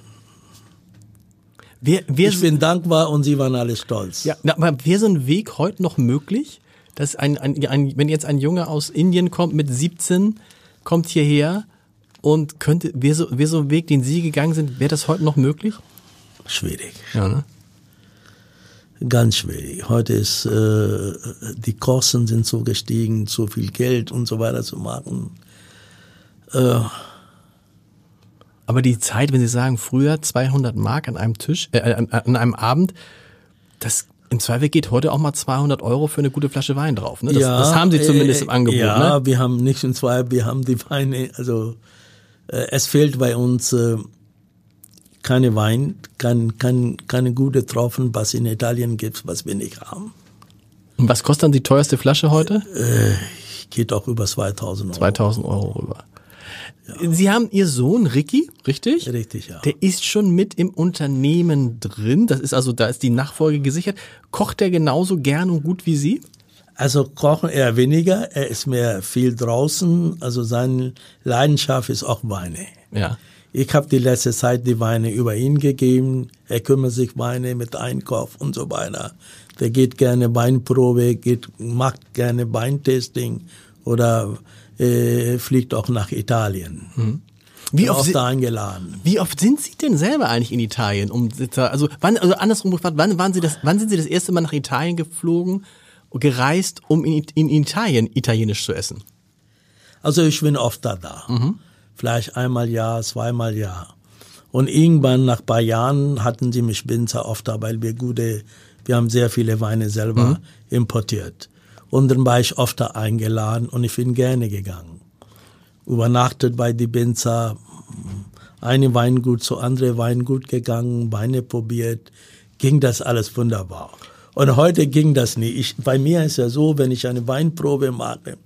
Wär, wär ich bin dankbar und Sie waren alle stolz. Ja, aber wäre so ein Weg heute noch möglich, dass ein, ein, ein, wenn jetzt ein Junge aus Indien kommt mit 17, kommt hierher und könnte, wäre so, wär so ein Weg, den Sie gegangen sind, wäre das heute noch möglich? Schwierig. Ja, ne? Ganz schwierig. Heute ist, äh, die Kosten sind so gestiegen, so viel Geld und so weiter zu machen. Äh, aber die Zeit, wenn Sie sagen, früher 200 Mark an einem Tisch, äh, an einem Abend, das im Zweifel geht heute auch mal 200 Euro für eine gute Flasche Wein drauf. Ne? Das, ja, das haben Sie zumindest äh, im Angebot. Ja, ne? wir haben nicht im Zweifel, wir haben die Weine, also äh, es fehlt bei uns äh, keine Wein, kein, kein, keine gute Tropfen, was in Italien gibt, was wir nicht haben. Und was kostet dann die teuerste Flasche heute? Äh, geht auch über 2000 Euro. 2000 Euro rüber. Sie haben Ihr Sohn Ricky, richtig? Richtig, ja. Der ist schon mit im Unternehmen drin. Das ist also, da ist die Nachfolge gesichert. Kocht er genauso gern und gut wie Sie? Also kochen eher weniger. Er ist mehr viel draußen. Also seine Leidenschaft ist auch Weine. Ja. Ich habe die letzte Zeit die Weine über ihn gegeben. Er kümmert sich Weine mit Einkauf und so weiter. Der geht gerne Weinprobe, geht, macht gerne Weintesting oder äh, fliegt auch nach Italien. Mhm. Wie Bin oft, da eingeladen. wie oft sind Sie denn selber eigentlich in Italien? Um, also, wann, also andersrum gefragt, wann, waren Sie das, wann sind Sie das erste Mal nach Italien geflogen, gereist, um in, in Italien Italienisch zu essen? Also ich bin oft da da. Vielleicht einmal Jahr, zweimal Jahr. Und irgendwann nach paar Jahren hatten sie mich Winzer oft da, weil wir gute, wir haben sehr viele Weine selber importiert. Und dann war ich oft da eingeladen und ich bin gerne gegangen. Übernachtet bei die Winzer, eine Weingut zu andere Weingut gegangen, Weine probiert, ging das alles wunderbar. Und heute ging das nicht. Ich, bei mir ist ja so, wenn ich eine Weinprobe mache,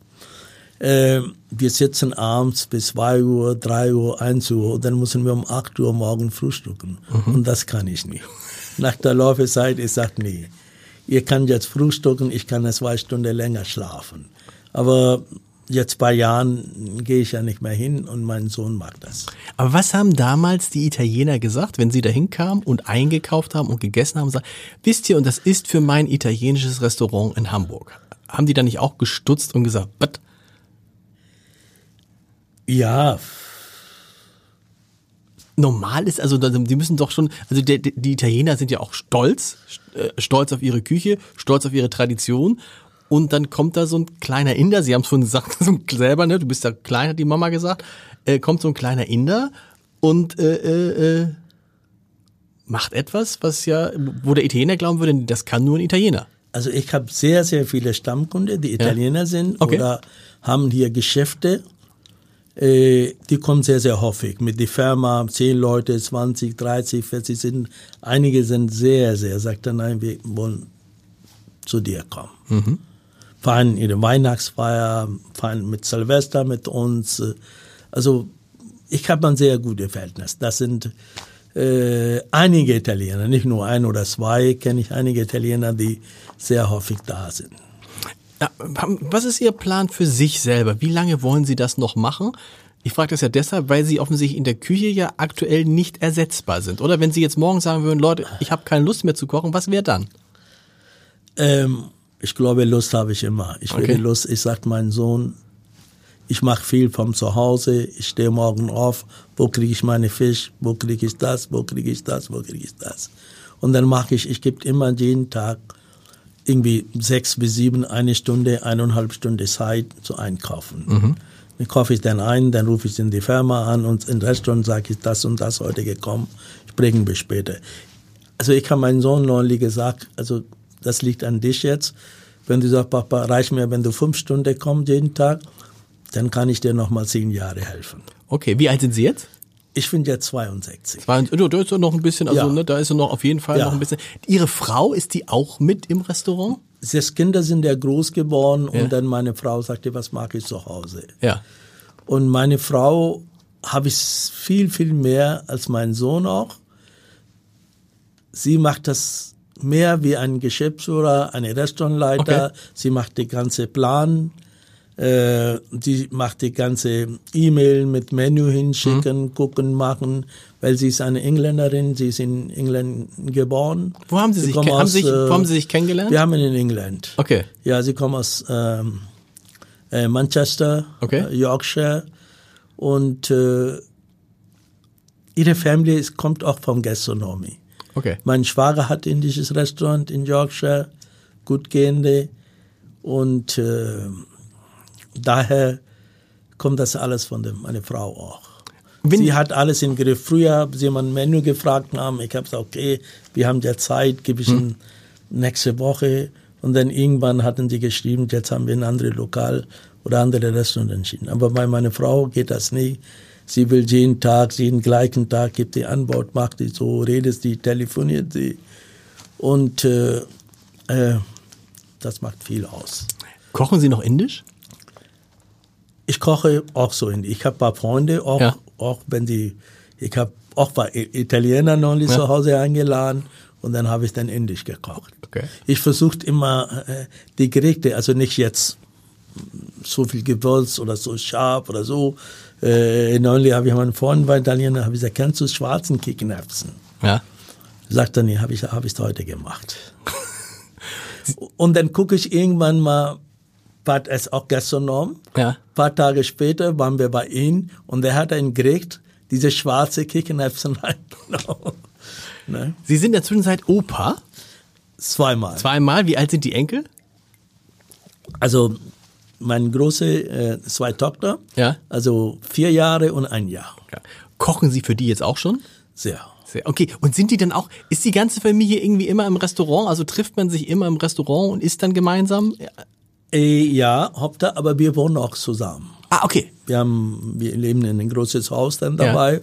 äh, wir sitzen abends bis 2 Uhr, 3 Uhr, 1 Uhr, dann müssen wir um 8 Uhr morgen frühstücken. Und das kann ich nicht. Nach der Laufezeit, ich sag nee, ihr könnt jetzt frühstücken, ich kann zwei Stunden länger schlafen. Aber jetzt bei Jahren gehe ich ja nicht mehr hin und mein Sohn mag das. Aber was haben damals die Italiener gesagt, wenn sie da hinkamen und eingekauft haben und gegessen haben? und Sagen, wisst ihr, und das ist für mein italienisches Restaurant in Hamburg. Haben die da nicht auch gestutzt und gesagt, was? Ja, normal ist, also die müssen doch schon, also die, die Italiener sind ja auch stolz, äh, stolz auf ihre Küche, stolz auf ihre Tradition. Und dann kommt da so ein kleiner Inder, Sie haben es vorhin gesagt, [laughs] so ein selber, ne? Du bist ja klein, hat die Mama gesagt. Äh, kommt so ein kleiner Inder und äh, äh, äh, macht etwas, was ja, wo der Italiener glauben würde, das kann nur ein Italiener. Also ich habe sehr, sehr viele Stammkunden, die Italiener sind Okay. oder haben hier Geschäfte. Äh, die kommen sehr, sehr häufig. Mit der Firma, 10 Leute, 20, 30, 40 sind. Einige sind sehr, sehr, sagt er, nein, wir wollen zu dir kommen. Feiern ihre Weihnachtsfeier, feiern mit Silvester mit uns. Also ich habe ein sehr gutes Verhältnis. Das sind äh, einige Italiener, nicht nur ein oder zwei, kenne ich einige Italiener, die sehr häufig da sind. Was ist Ihr Plan für sich selber? Wie lange wollen Sie das noch machen? Ich frage das ja deshalb, weil Sie offensichtlich in der Küche ja aktuell nicht ersetzbar sind. Oder wenn Sie jetzt morgen sagen würden, Leute, ich habe keine Lust mehr zu kochen, was wäre dann? Ähm, ich glaube, Lust habe ich immer. Ich Okay. will Lust, ich sag meinem Sohn, ich mache viel vom Zuhause, ich stehe morgen auf, wo kriege ich meine Fisch, wo kriege ich das, wo kriege ich das, wo kriege ich das. Und dann mache ich, ich gebe immer jeden Tag irgendwie sechs bis sieben, eine Stunde, eineinhalb Stunden Zeit zu einkaufen. Dann kaufe ich dann ein, dann rufe ich in die Firma an und im Restaurant sage ich, das und das heute gekommen, sprechen wir später. Also ich habe meinem Sohn neulich gesagt, also das liegt an dich jetzt. Wenn du sagst, Papa, reicht mir, wenn du fünf Stunden kommst jeden Tag, dann kann ich dir noch mal zehn Jahre helfen. Okay, wie alt sind Sie jetzt? Ich bin jetzt 62. Zwei- oh, Da ist ja noch ein bisschen, also Ja. ne, da ist ja noch auf jeden Fall Ja. noch ein bisschen. Ihre Frau, ist die auch mit im Restaurant? Sechs Kinder sind ja groß geworden Ja. und dann meine Frau sagte, was mag ich zu Hause? Ja. Und meine Frau habe ich viel, viel mehr als mein Sohn auch. Sie macht das mehr wie ein Geschäftsführer, ein Restaurantleiter. Okay. Sie macht den ganzen Plan. Äh, sie macht die ganze E-Mail mit Menü hinschicken, Mhm. gucken, machen, weil sie ist eine Engländerin, sie ist in England geboren. Wo haben Sie sich, kommt ke- haben aus, Sie sich, äh, wo haben Sie sich kennengelernt? Wir haben ihn in England. Okay. Ja, sie kommen aus ähm, äh, Manchester, Okay. äh, Yorkshire und äh, ihre Familie ist, kommt auch vom Gastronomie. Okay. Mein Schwager hat indisches Restaurant in Yorkshire, gut gehende und äh, daher kommt das alles von dem, meine Frau auch. Wenn- sie hat alles im Griff. Früher haben sie mein Menü gefragt haben, ich habe gesagt, okay, wir haben ja Zeit, gebe ich Ihnen nächste Woche. Und dann irgendwann hatten sie geschrieben, jetzt haben wir ein anderes Lokal oder andere Restaurant entschieden. Aber bei meiner Frau geht das nicht. Sie will jeden Tag, jeden gleichen Tag, gibt die Antwort, macht die so, redet sie, telefoniert sie. Und äh, äh, das macht viel aus. Kochen Sie noch Indisch? Ich koche auch so. in- Ich habe ein paar Freunde, auch, Ja. auch wenn die, ich habe auch paar Italiener neulich Ja. zu Hause eingeladen und dann habe ich dann Indisch gekocht. Okay. Ich versuche immer äh, die Gerichte, also nicht jetzt so viel Gewürz oder so scharf oder so. Äh, neulich habe ich meinen Freund bei Italiener, habe ich gesagt, kennst du schwarzen Kichererbsen? Ja. Sagt er, nee, habe ich, hab ich heute gemacht. [laughs] Und dann gucke ich irgendwann mal war es auch Gastronom. Ja. Ein paar Tage später waren wir bei ihm und er hat einen gekriegt, diese schwarze reingenommen. [laughs] ne? Sie sind in der Zwischenzeit Opa. Zweimal. Zweimal. Wie alt sind die Enkel? Also meine große äh, zwei Tochter, Ja. also vier Jahre und ein Jahr. Ja. Kochen Sie für die jetzt auch schon? Sehr. Sehr. Okay, und sind die dann auch, ist die ganze Familie irgendwie immer im Restaurant? Also trifft man sich immer im Restaurant und isst dann gemeinsam? Äh, ja, Hauptsache, aber wir wohnen auch zusammen. Ah, okay. Wir haben, wir leben in ein großes Haus dann dabei.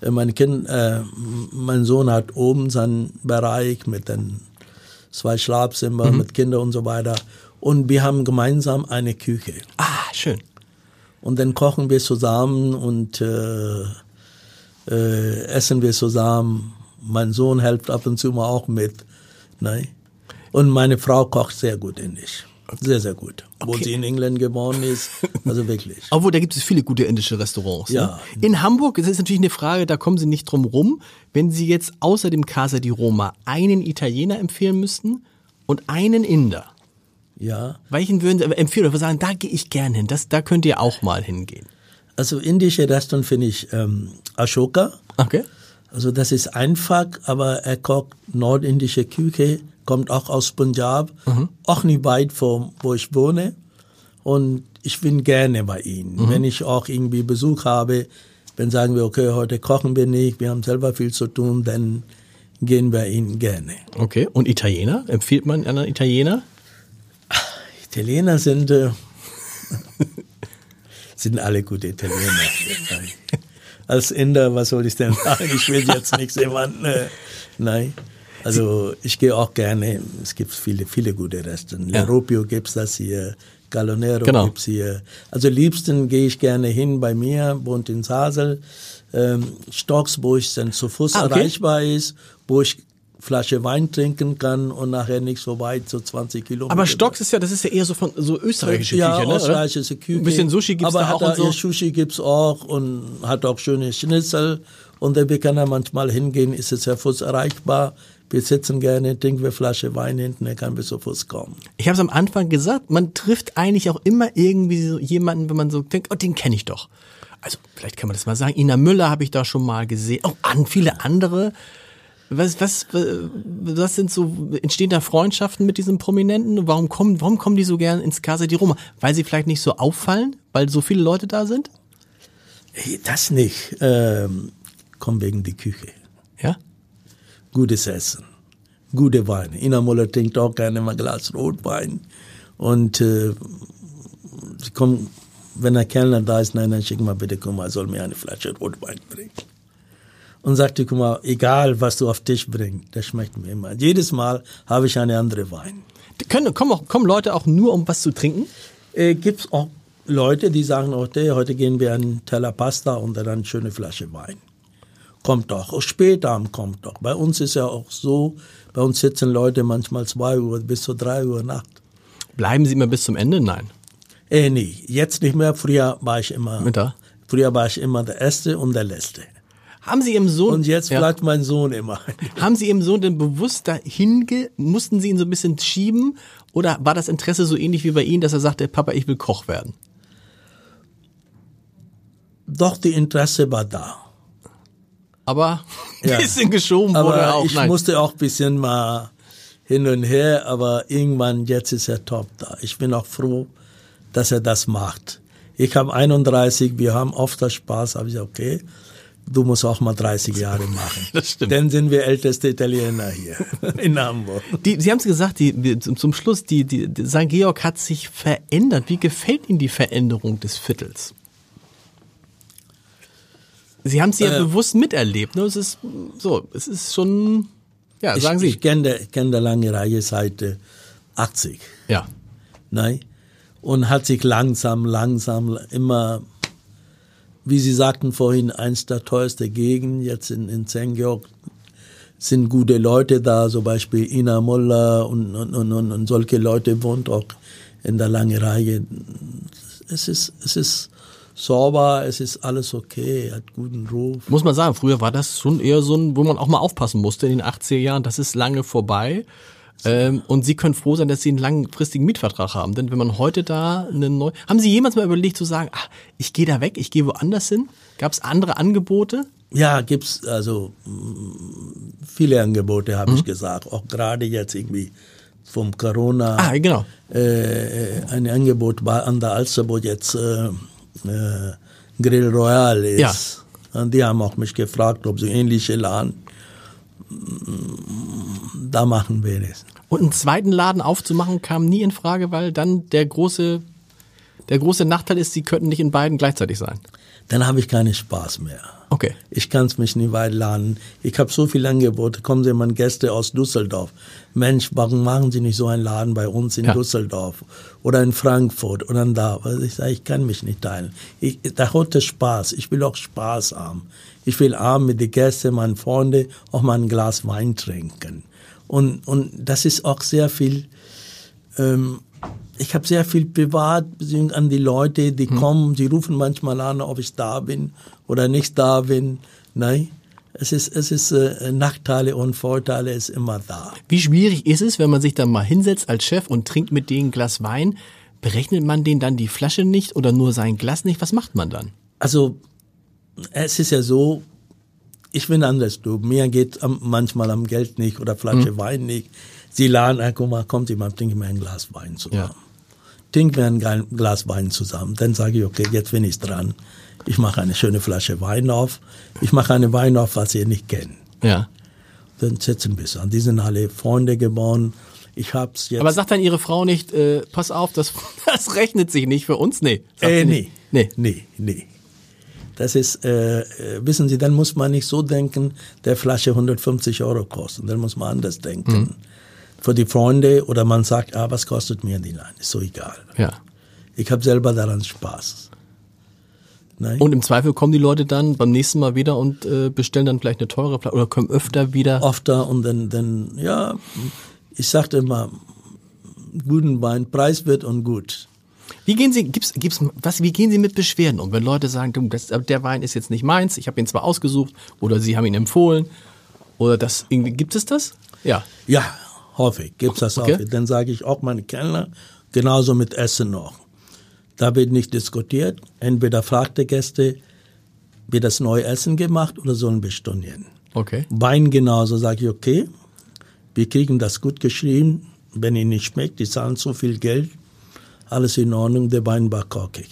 Äh, Mein Kind, äh, mein Sohn hat oben seinen Bereich mit den zwei Schlafzimmern, mit Kindern und so weiter. Und wir haben gemeinsam eine Küche. Ah, schön. Und dann kochen wir zusammen und äh, äh, essen wir zusammen. Mein Sohn hilft ab und zu mal auch mit. Ne? Und meine Frau kocht sehr gut indisch. Sehr, sehr gut. Wo Okay. sie in England geboren ist. Also wirklich. [laughs] Obwohl, da gibt es viele gute indische Restaurants. Ja. Ne? In Hamburg, das ist natürlich eine Frage, da kommen Sie nicht drum rum. Wenn Sie jetzt außer dem Casa di Roma einen Italiener empfehlen müssten und einen Inder, Ja. welchen würden Sie empfehlen oder sagen, da gehe ich gern hin, das, da könnt ihr auch mal hingehen? Also indische Restaurant finde ich ähm, Ashoka. Okay. Also das ist einfach, aber er kocht nordindische Küche, kommt auch aus Punjab, auch nicht weit von wo ich wohne. Und ich bin gerne bei ihm. Wenn ich auch irgendwie Besuch habe, wenn sagen wir, okay, heute kochen wir nicht, wir haben selber viel zu tun, dann gehen wir ihn gerne. Okay. Und Italiener? Empfiehlt man einen Italiener? Italiener sind, äh, [laughs] sind alle gute Italiener. [laughs] Als Inder, was soll ich denn sagen? Ich will jetzt nichts jemanden, äh, nein. Also ich gehe auch gerne, es gibt viele, viele gute Restaurants. Ja. L'Europio gibt's das hier, Galonero Genau. gibt's hier. Also liebsten gehe ich gerne hin bei mir, wohnt in Sasel, ähm, Stocks, wo ich dann zu Fuß Ah, okay. erreichbar ist, wo ich Flasche Wein trinken kann und nachher nicht so weit, so 20 Kilometer. Aber Stocks ist ja, das ist ja eher so von so österreichische ja, Küche, ne? österreichische Küche. Ein bisschen Sushi gibt's aber da auch und so. Sushi gibt's auch und hat auch schöne Schnitzel. Und wir können da manchmal hingehen, ist es ja Fuß erreichbar. Wir sitzen gerne, trinken wir eine Flasche Wein hinten, dann kann wir zu Fuß kommen. Ich habe es am Anfang gesagt, man trifft eigentlich auch immer irgendwie so jemanden, wenn man so denkt, oh, den kenne ich doch. Also vielleicht kann man das mal sagen. Ina Müller habe ich da schon mal gesehen. Oh, an viele andere. Was, was, was sind so, entstehen da Freundschaften mit diesen Prominenten? Warum kommen, warum kommen die so gern ins Casa di Roma? Weil sie vielleicht nicht so auffallen? Weil so viele Leute da sind? Das nicht. Ähm, komm wegen die Küche. Ja? Gutes Essen. Gute Weine. Ina Müller trinkt auch gerne mal ein Glas Rotwein. Und äh, kommen, wenn der Kellner da ist, nein, dann schick mal bitte, guck mal, soll mir eine Flasche Rotwein bringen. Und sagte, guck mal, egal was du auf Tisch bringst, das schmeckt mir immer. Jedes Mal habe ich eine andere Wein. Die Können, kommen, auch, kommen Leute auch nur, um was zu trinken? Äh, gibt's auch Leute, die sagen, okay, heute gehen wir einen Teller Pasta und dann eine schöne Flasche Wein. Kommt doch. Auch später kommt doch. Bei uns ist ja auch so, bei uns sitzen Leute manchmal zwei Uhr bis zu drei Uhr Nacht. Bleiben sie immer bis zum Ende? Nein. Äh, nee, jetzt nicht mehr. Früher war ich immer, Mittag? früher war ich immer der Erste und der Letzte. Haben Sie Ihrem Sohn. Und jetzt Ja. bleibt mein Sohn immer. [laughs] Haben Sie Ihrem Sohn denn bewusst dahin, ge mussten Sie ihn so ein bisschen schieben? Oder war das Interesse so ähnlich wie bei Ihnen, dass er sagte, Papa, ich will Koch werden? Doch, die Interesse war da. Aber [laughs] ein bisschen geschoben wurde Aber auch. ich Nein. musste auch ein bisschen mal hin und her, aber irgendwann, jetzt ist er top da. Ich bin auch froh, dass er das macht. Ich habe 31, wir haben oft das Spaß, habe ich gesagt, okay, du musst auch mal 30 Jahre machen. [laughs] Das stimmt. Dann sind wir älteste Italiener hier [laughs] in Hamburg. die, Sie haben es gesagt, die, die, zum, Schluss, die, die St. Georg hat sich verändert. Wie gefällt Ihnen die Veränderung des Viertels? Sie haben es ja Äh. bewusst miterlebt. Ne? Es ist so, es ist schon, ja, sagen ich, Sie. Ich kenne kenn der lange Reihe seit äh, 80. ja. Nein. Und hat sich langsam, langsam immer, wie Sie sagten vorhin, eins der teuerste Gegend, jetzt in, in. Georg sind gute Leute da, zum Beispiel Ina Muller und, und, und, und, und solche Leute wohnt auch in der langen Reihe. Es ist, es ist sauber, es ist alles okay, hat guten Ruf. Muss man sagen, früher war das schon eher so ein, wo man auch mal aufpassen musste in den 80er Jahren. Das ist lange vorbei. Ähm, und Sie können froh sein, dass Sie einen langfristigen Mietvertrag haben. Denn wenn man heute da eine neue... Haben Sie jemals mal überlegt zu sagen, ach, ich gehe da weg, ich gehe woanders hin? Gab es andere Angebote? Ja, gibt's also mh, viele Angebote, habe ich gesagt. Auch gerade jetzt irgendwie vom Corona. Ah, genau. Äh, ein Angebot war an der Alster, wo jetzt äh, äh, Grill Royal ist. Ja. Und die haben auch mich gefragt, ob sie ähnliche Laden da machen wir das. Und einen zweiten Laden aufzumachen kam nie in Frage, weil dann der große, der große Nachteil ist, Sie könnten nicht in beiden gleichzeitig sein. Dann habe ich keinen Spaß mehr. Okay. Ich kann es mich nicht weit laden. Ich habe so viele Angebote. Kommen Sie mal Gäste aus Düsseldorf. Mensch, warum machen Sie nicht so einen Laden bei uns in Ja. Düsseldorf oder in Frankfurt oder da? Weil ich sage, ich kann mich nicht teilen. Ich, da hat es Spaß. Ich will auch Spaß haben. Ich will abends mit den Gästen, meinen Freunden auch mal ein Glas Wein trinken. Und, und das ist auch sehr viel ähm, ich habe sehr viel Privatbeziehung an die Leute, die kommen, sie rufen manchmal an, ob ich da bin oder nicht da bin. Nein, es ist, es ist äh, Nachteile und Vorteile ist immer da. Wie schwierig ist es, wenn man sich dann mal hinsetzt als Chef und trinkt mit denen ein Glas Wein? Berechnet man denen dann die Flasche nicht oder nur sein Glas nicht? Was macht man dann? Also es ist ja so, ich bin anders, du. Mir geht manchmal am Geld nicht oder Flasche Wein nicht. Sie laden, ah, guck mal, kommt jemand, trinken wir ein Glas Wein zusammen. Ja. Trinken wir ein Glas Wein zusammen. Dann sage ich, okay, jetzt bin ich dran. Ich mache eine schöne Flasche Wein auf. Ich mache eine Wein auf, was ihr nicht kennt. Ja. Dann setzen wir an. Die sind alle Freunde geworden. Ich hab's jetzt. Aber sagt dann Ihre Frau nicht, äh, pass auf, das, [laughs] das rechnet sich nicht für uns? Nee. Äh, nee. Nee. Nee, nee. Das ist, äh, äh, wissen Sie, dann muss man nicht so denken, der Flasche 150 Euro kostet. Dann muss man anders denken. Mhm. Für die Freunde oder man sagt, ah, was kostet mir die Line? Ist so egal. Ja. Ich habe selber daran Spaß. Nein? Und im Zweifel kommen die Leute dann beim nächsten Mal wieder und äh, bestellen dann vielleicht eine teure Flasche oder kommen öfter wieder. öfter und dann, dann ja, ich sagte immer, guten Wein, preiswert und gut. Wie gehen Sie, gibt's, gibt's, was, wie gehen Sie mit Beschwerden um, wenn Leute sagen, du, das, der Wein ist jetzt nicht meins, ich habe ihn zwar ausgesucht oder Sie haben ihn empfohlen oder das, irgendwie, gibt es das? Ja. Ja, häufig gibt's das Okay. häufig. Dann sage ich auch meine Kellner, genauso mit Essen noch. Da wird nicht diskutiert. Entweder fragt der Gäste, wird das neue Essen gemacht oder sollen wir stornieren? Okay. Wein genauso, sage ich, okay, wir kriegen das gut geschrieben. Wenn Ihnen nicht schmeckt, die zahlen so viel Geld, alles in Ordnung, der Wein war korkig.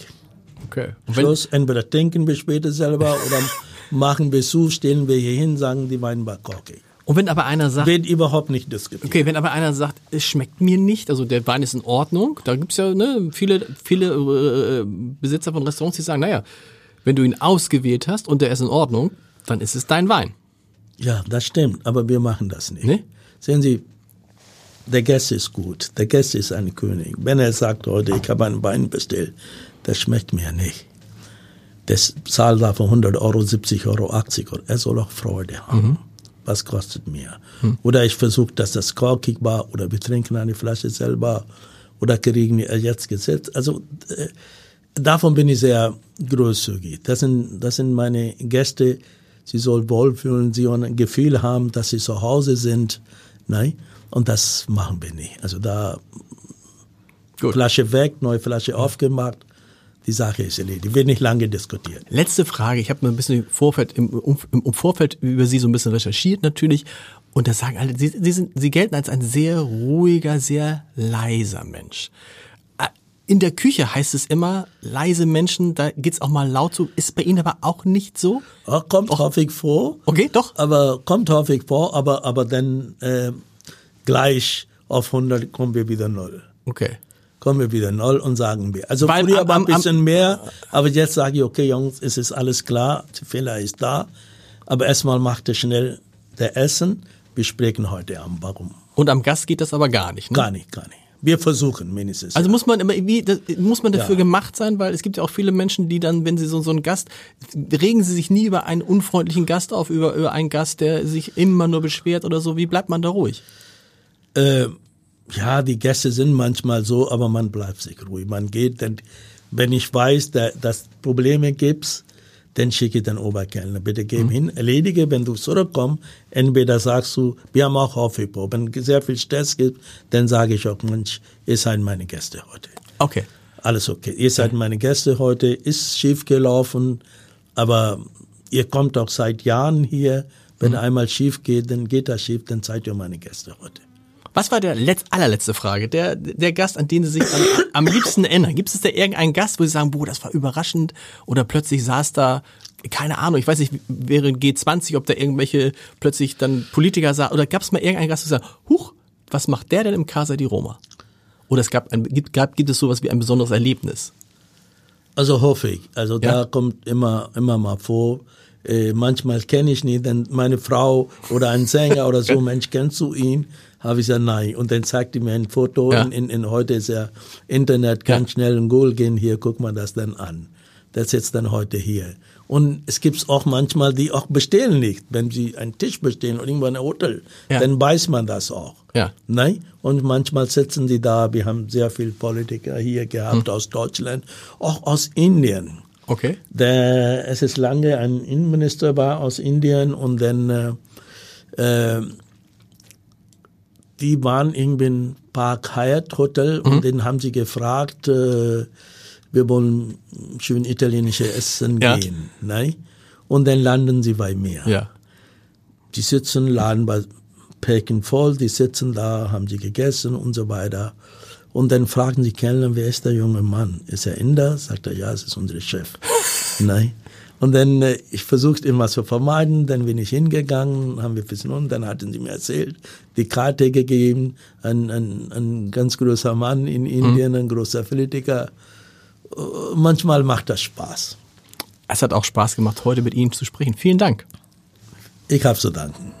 Okay. Und Schluss, entweder trinken wir später selber oder [laughs] machen Besuch, stellen wir hier hin, sagen, die Wein war korkig. Und wenn aber einer sagt, Wird überhaupt nicht diskutiert. okay, wenn aber einer sagt, es schmeckt mir nicht, also der Wein ist in Ordnung, da gibt's ja ne, viele, viele äh, Besitzer von Restaurants, die sagen, naja, wenn du ihn ausgewählt hast und der ist in Ordnung, dann ist es dein Wein. Ja, das stimmt, aber wir machen das nicht. Nee? Sehen Sie, der Gast ist gut, der Gast ist ein König. Wenn er sagt heute, ich habe einen Wein bestellt, das schmeckt mir nicht. Das zahlt dafür 100 Euro, 70 Euro, 80 Euro. Er soll auch Freude haben. Was kostet mir? Oder ich versuche, dass das korkig war, oder wir trinken eine Flasche selber, oder kriegen wir jetzt gesetzt. Also äh, davon bin ich sehr großzügig. Das sind, das sind meine Gäste. Sie soll wohlfühlen, sie sollen ein Gefühl haben, dass sie zu Hause sind. Nein, und das machen wir nicht. Also da Gut. Flasche weg, neue Flasche aufgemacht. Die Sache ist erledigt. Wird nicht lange diskutiert. Letzte Frage. Ich habe mir ein bisschen im Vorfeld, im, im Vorfeld über Sie so ein bisschen recherchiert natürlich. Und da sagen alle, Sie, Sie, sind, Sie gelten als ein sehr ruhiger, sehr leiser Mensch. Äh, In der Küche heißt es immer, leise Menschen, da geht's auch mal laut zu. Ist bei Ihnen aber auch nicht so? Ja, kommt häufig vor. Okay, doch. Aber kommt häufig vor, aber, aber dann äh, gleich auf 100 kommen wir wieder null. Okay. Kommen wir wieder null und sagen wir. Also Weil früher war ein am- am- bisschen mehr, aber jetzt sage ich, okay Jungs, es ist alles klar, der Fehler ist da. Aber erstmal macht er schnell der Essen. Wir sprechen heute Abend, warum? Und am Gast geht das aber gar nicht. Ne? Gar nicht, gar nicht. Wir versuchen mindestens. Also muss man immer wie das, muss man dafür Ja. gemacht sein, weil es gibt ja auch viele Menschen, die dann, wenn sie so so einen Gast regen sie sich nie über einen unfreundlichen Gast auf, über über einen Gast, der sich immer nur beschwert oder so. Wie bleibt man da ruhig? Äh, ja, die Gäste sind manchmal so, aber man bleibt sich ruhig. Man geht, denn wenn ich weiß, da, dass Probleme gibt, dann schicke ich den Oberkellner, bitte geh mhm. hin, erledige, wenn du zurückkommst, entweder sagst du, wir haben auch Aufhebung. Wenn es sehr viel Stress gibt, dann sage ich auch, Mensch, ihr seid meine Gäste heute. Okay. Alles okay. Ihr seid meine Gäste heute, ist schief gelaufen, aber ihr kommt auch seit Jahren hier. Wenn mhm. einmal schief geht, dann geht das schief, dann seid ihr meine Gäste heute. Was war der letz allerletzte Frage? Der, der Gast, an den Sie sich am, am liebsten erinnern? Gibt es da irgendeinen Gast, wo Sie sagen, boah, das war überraschend? Oder plötzlich saß da, keine Ahnung, ich weiß nicht, wäre G20, ob da irgendwelche plötzlich dann Politiker saßen? Oder gab es mal irgendeinen Gast, der sagt, huch, was macht der denn im Casa di Roma? Oder es gab, ein, gibt, gab, gibt es sowas wie ein besonderes Erlebnis? Also hoffe ich. Also ja? da kommt immer, immer mal vor. Äh, manchmal kenne ich nicht, denn meine Frau oder ein Sänger oder so, [laughs] Mensch, kennst du ihn? Habe ich gesagt, nein. Und dann zeigte mir ein Foto. Ja. In, in, heute ist ja Internet ganz ja. schnell in Google gehen. Hier, guck mal das dann an. Das ist jetzt dann heute hier. Und es gibt auch manchmal, die auch bestellen nicht. Wenn sie einen Tisch bestellen oder irgendwo ein Hotel, ja. dann weiß man das auch. Ja. Nein? Und manchmal sitzen die da. Wir haben sehr viele Politiker hier gehabt hm. aus Deutschland, auch aus Indien. Okay. Der, es ist lange ein Innenminister war aus Indien und dann äh, äh, die waren irgendwie im Park Hyatt Hotel mhm. und den haben sie gefragt, äh, wir wollen schön italienische Essen ja. gehen. Ne? Und dann landen sie bei mir. Ja. Die sitzen, laden bei Päcken voll, die sitzen da, haben sie gegessen und so weiter. Und dann fragen sie Kellner, wer ist der junge Mann? Ist er Inder? Sagt er, ja, es ist unser Chef. [laughs] Nein. Und dann, äh, ich versuchte immer zu vermeiden, dann bin ich hingegangen, haben wir ein bisschen und dann hatten sie mir erzählt, die Karte gegeben, ein, ein, ein ganz großer Mann in Indien, mhm. ein großer Politiker. Äh, manchmal macht das Spaß. Es hat auch Spaß gemacht, heute mit Ihnen zu sprechen. Vielen Dank. Ich habe zu danken.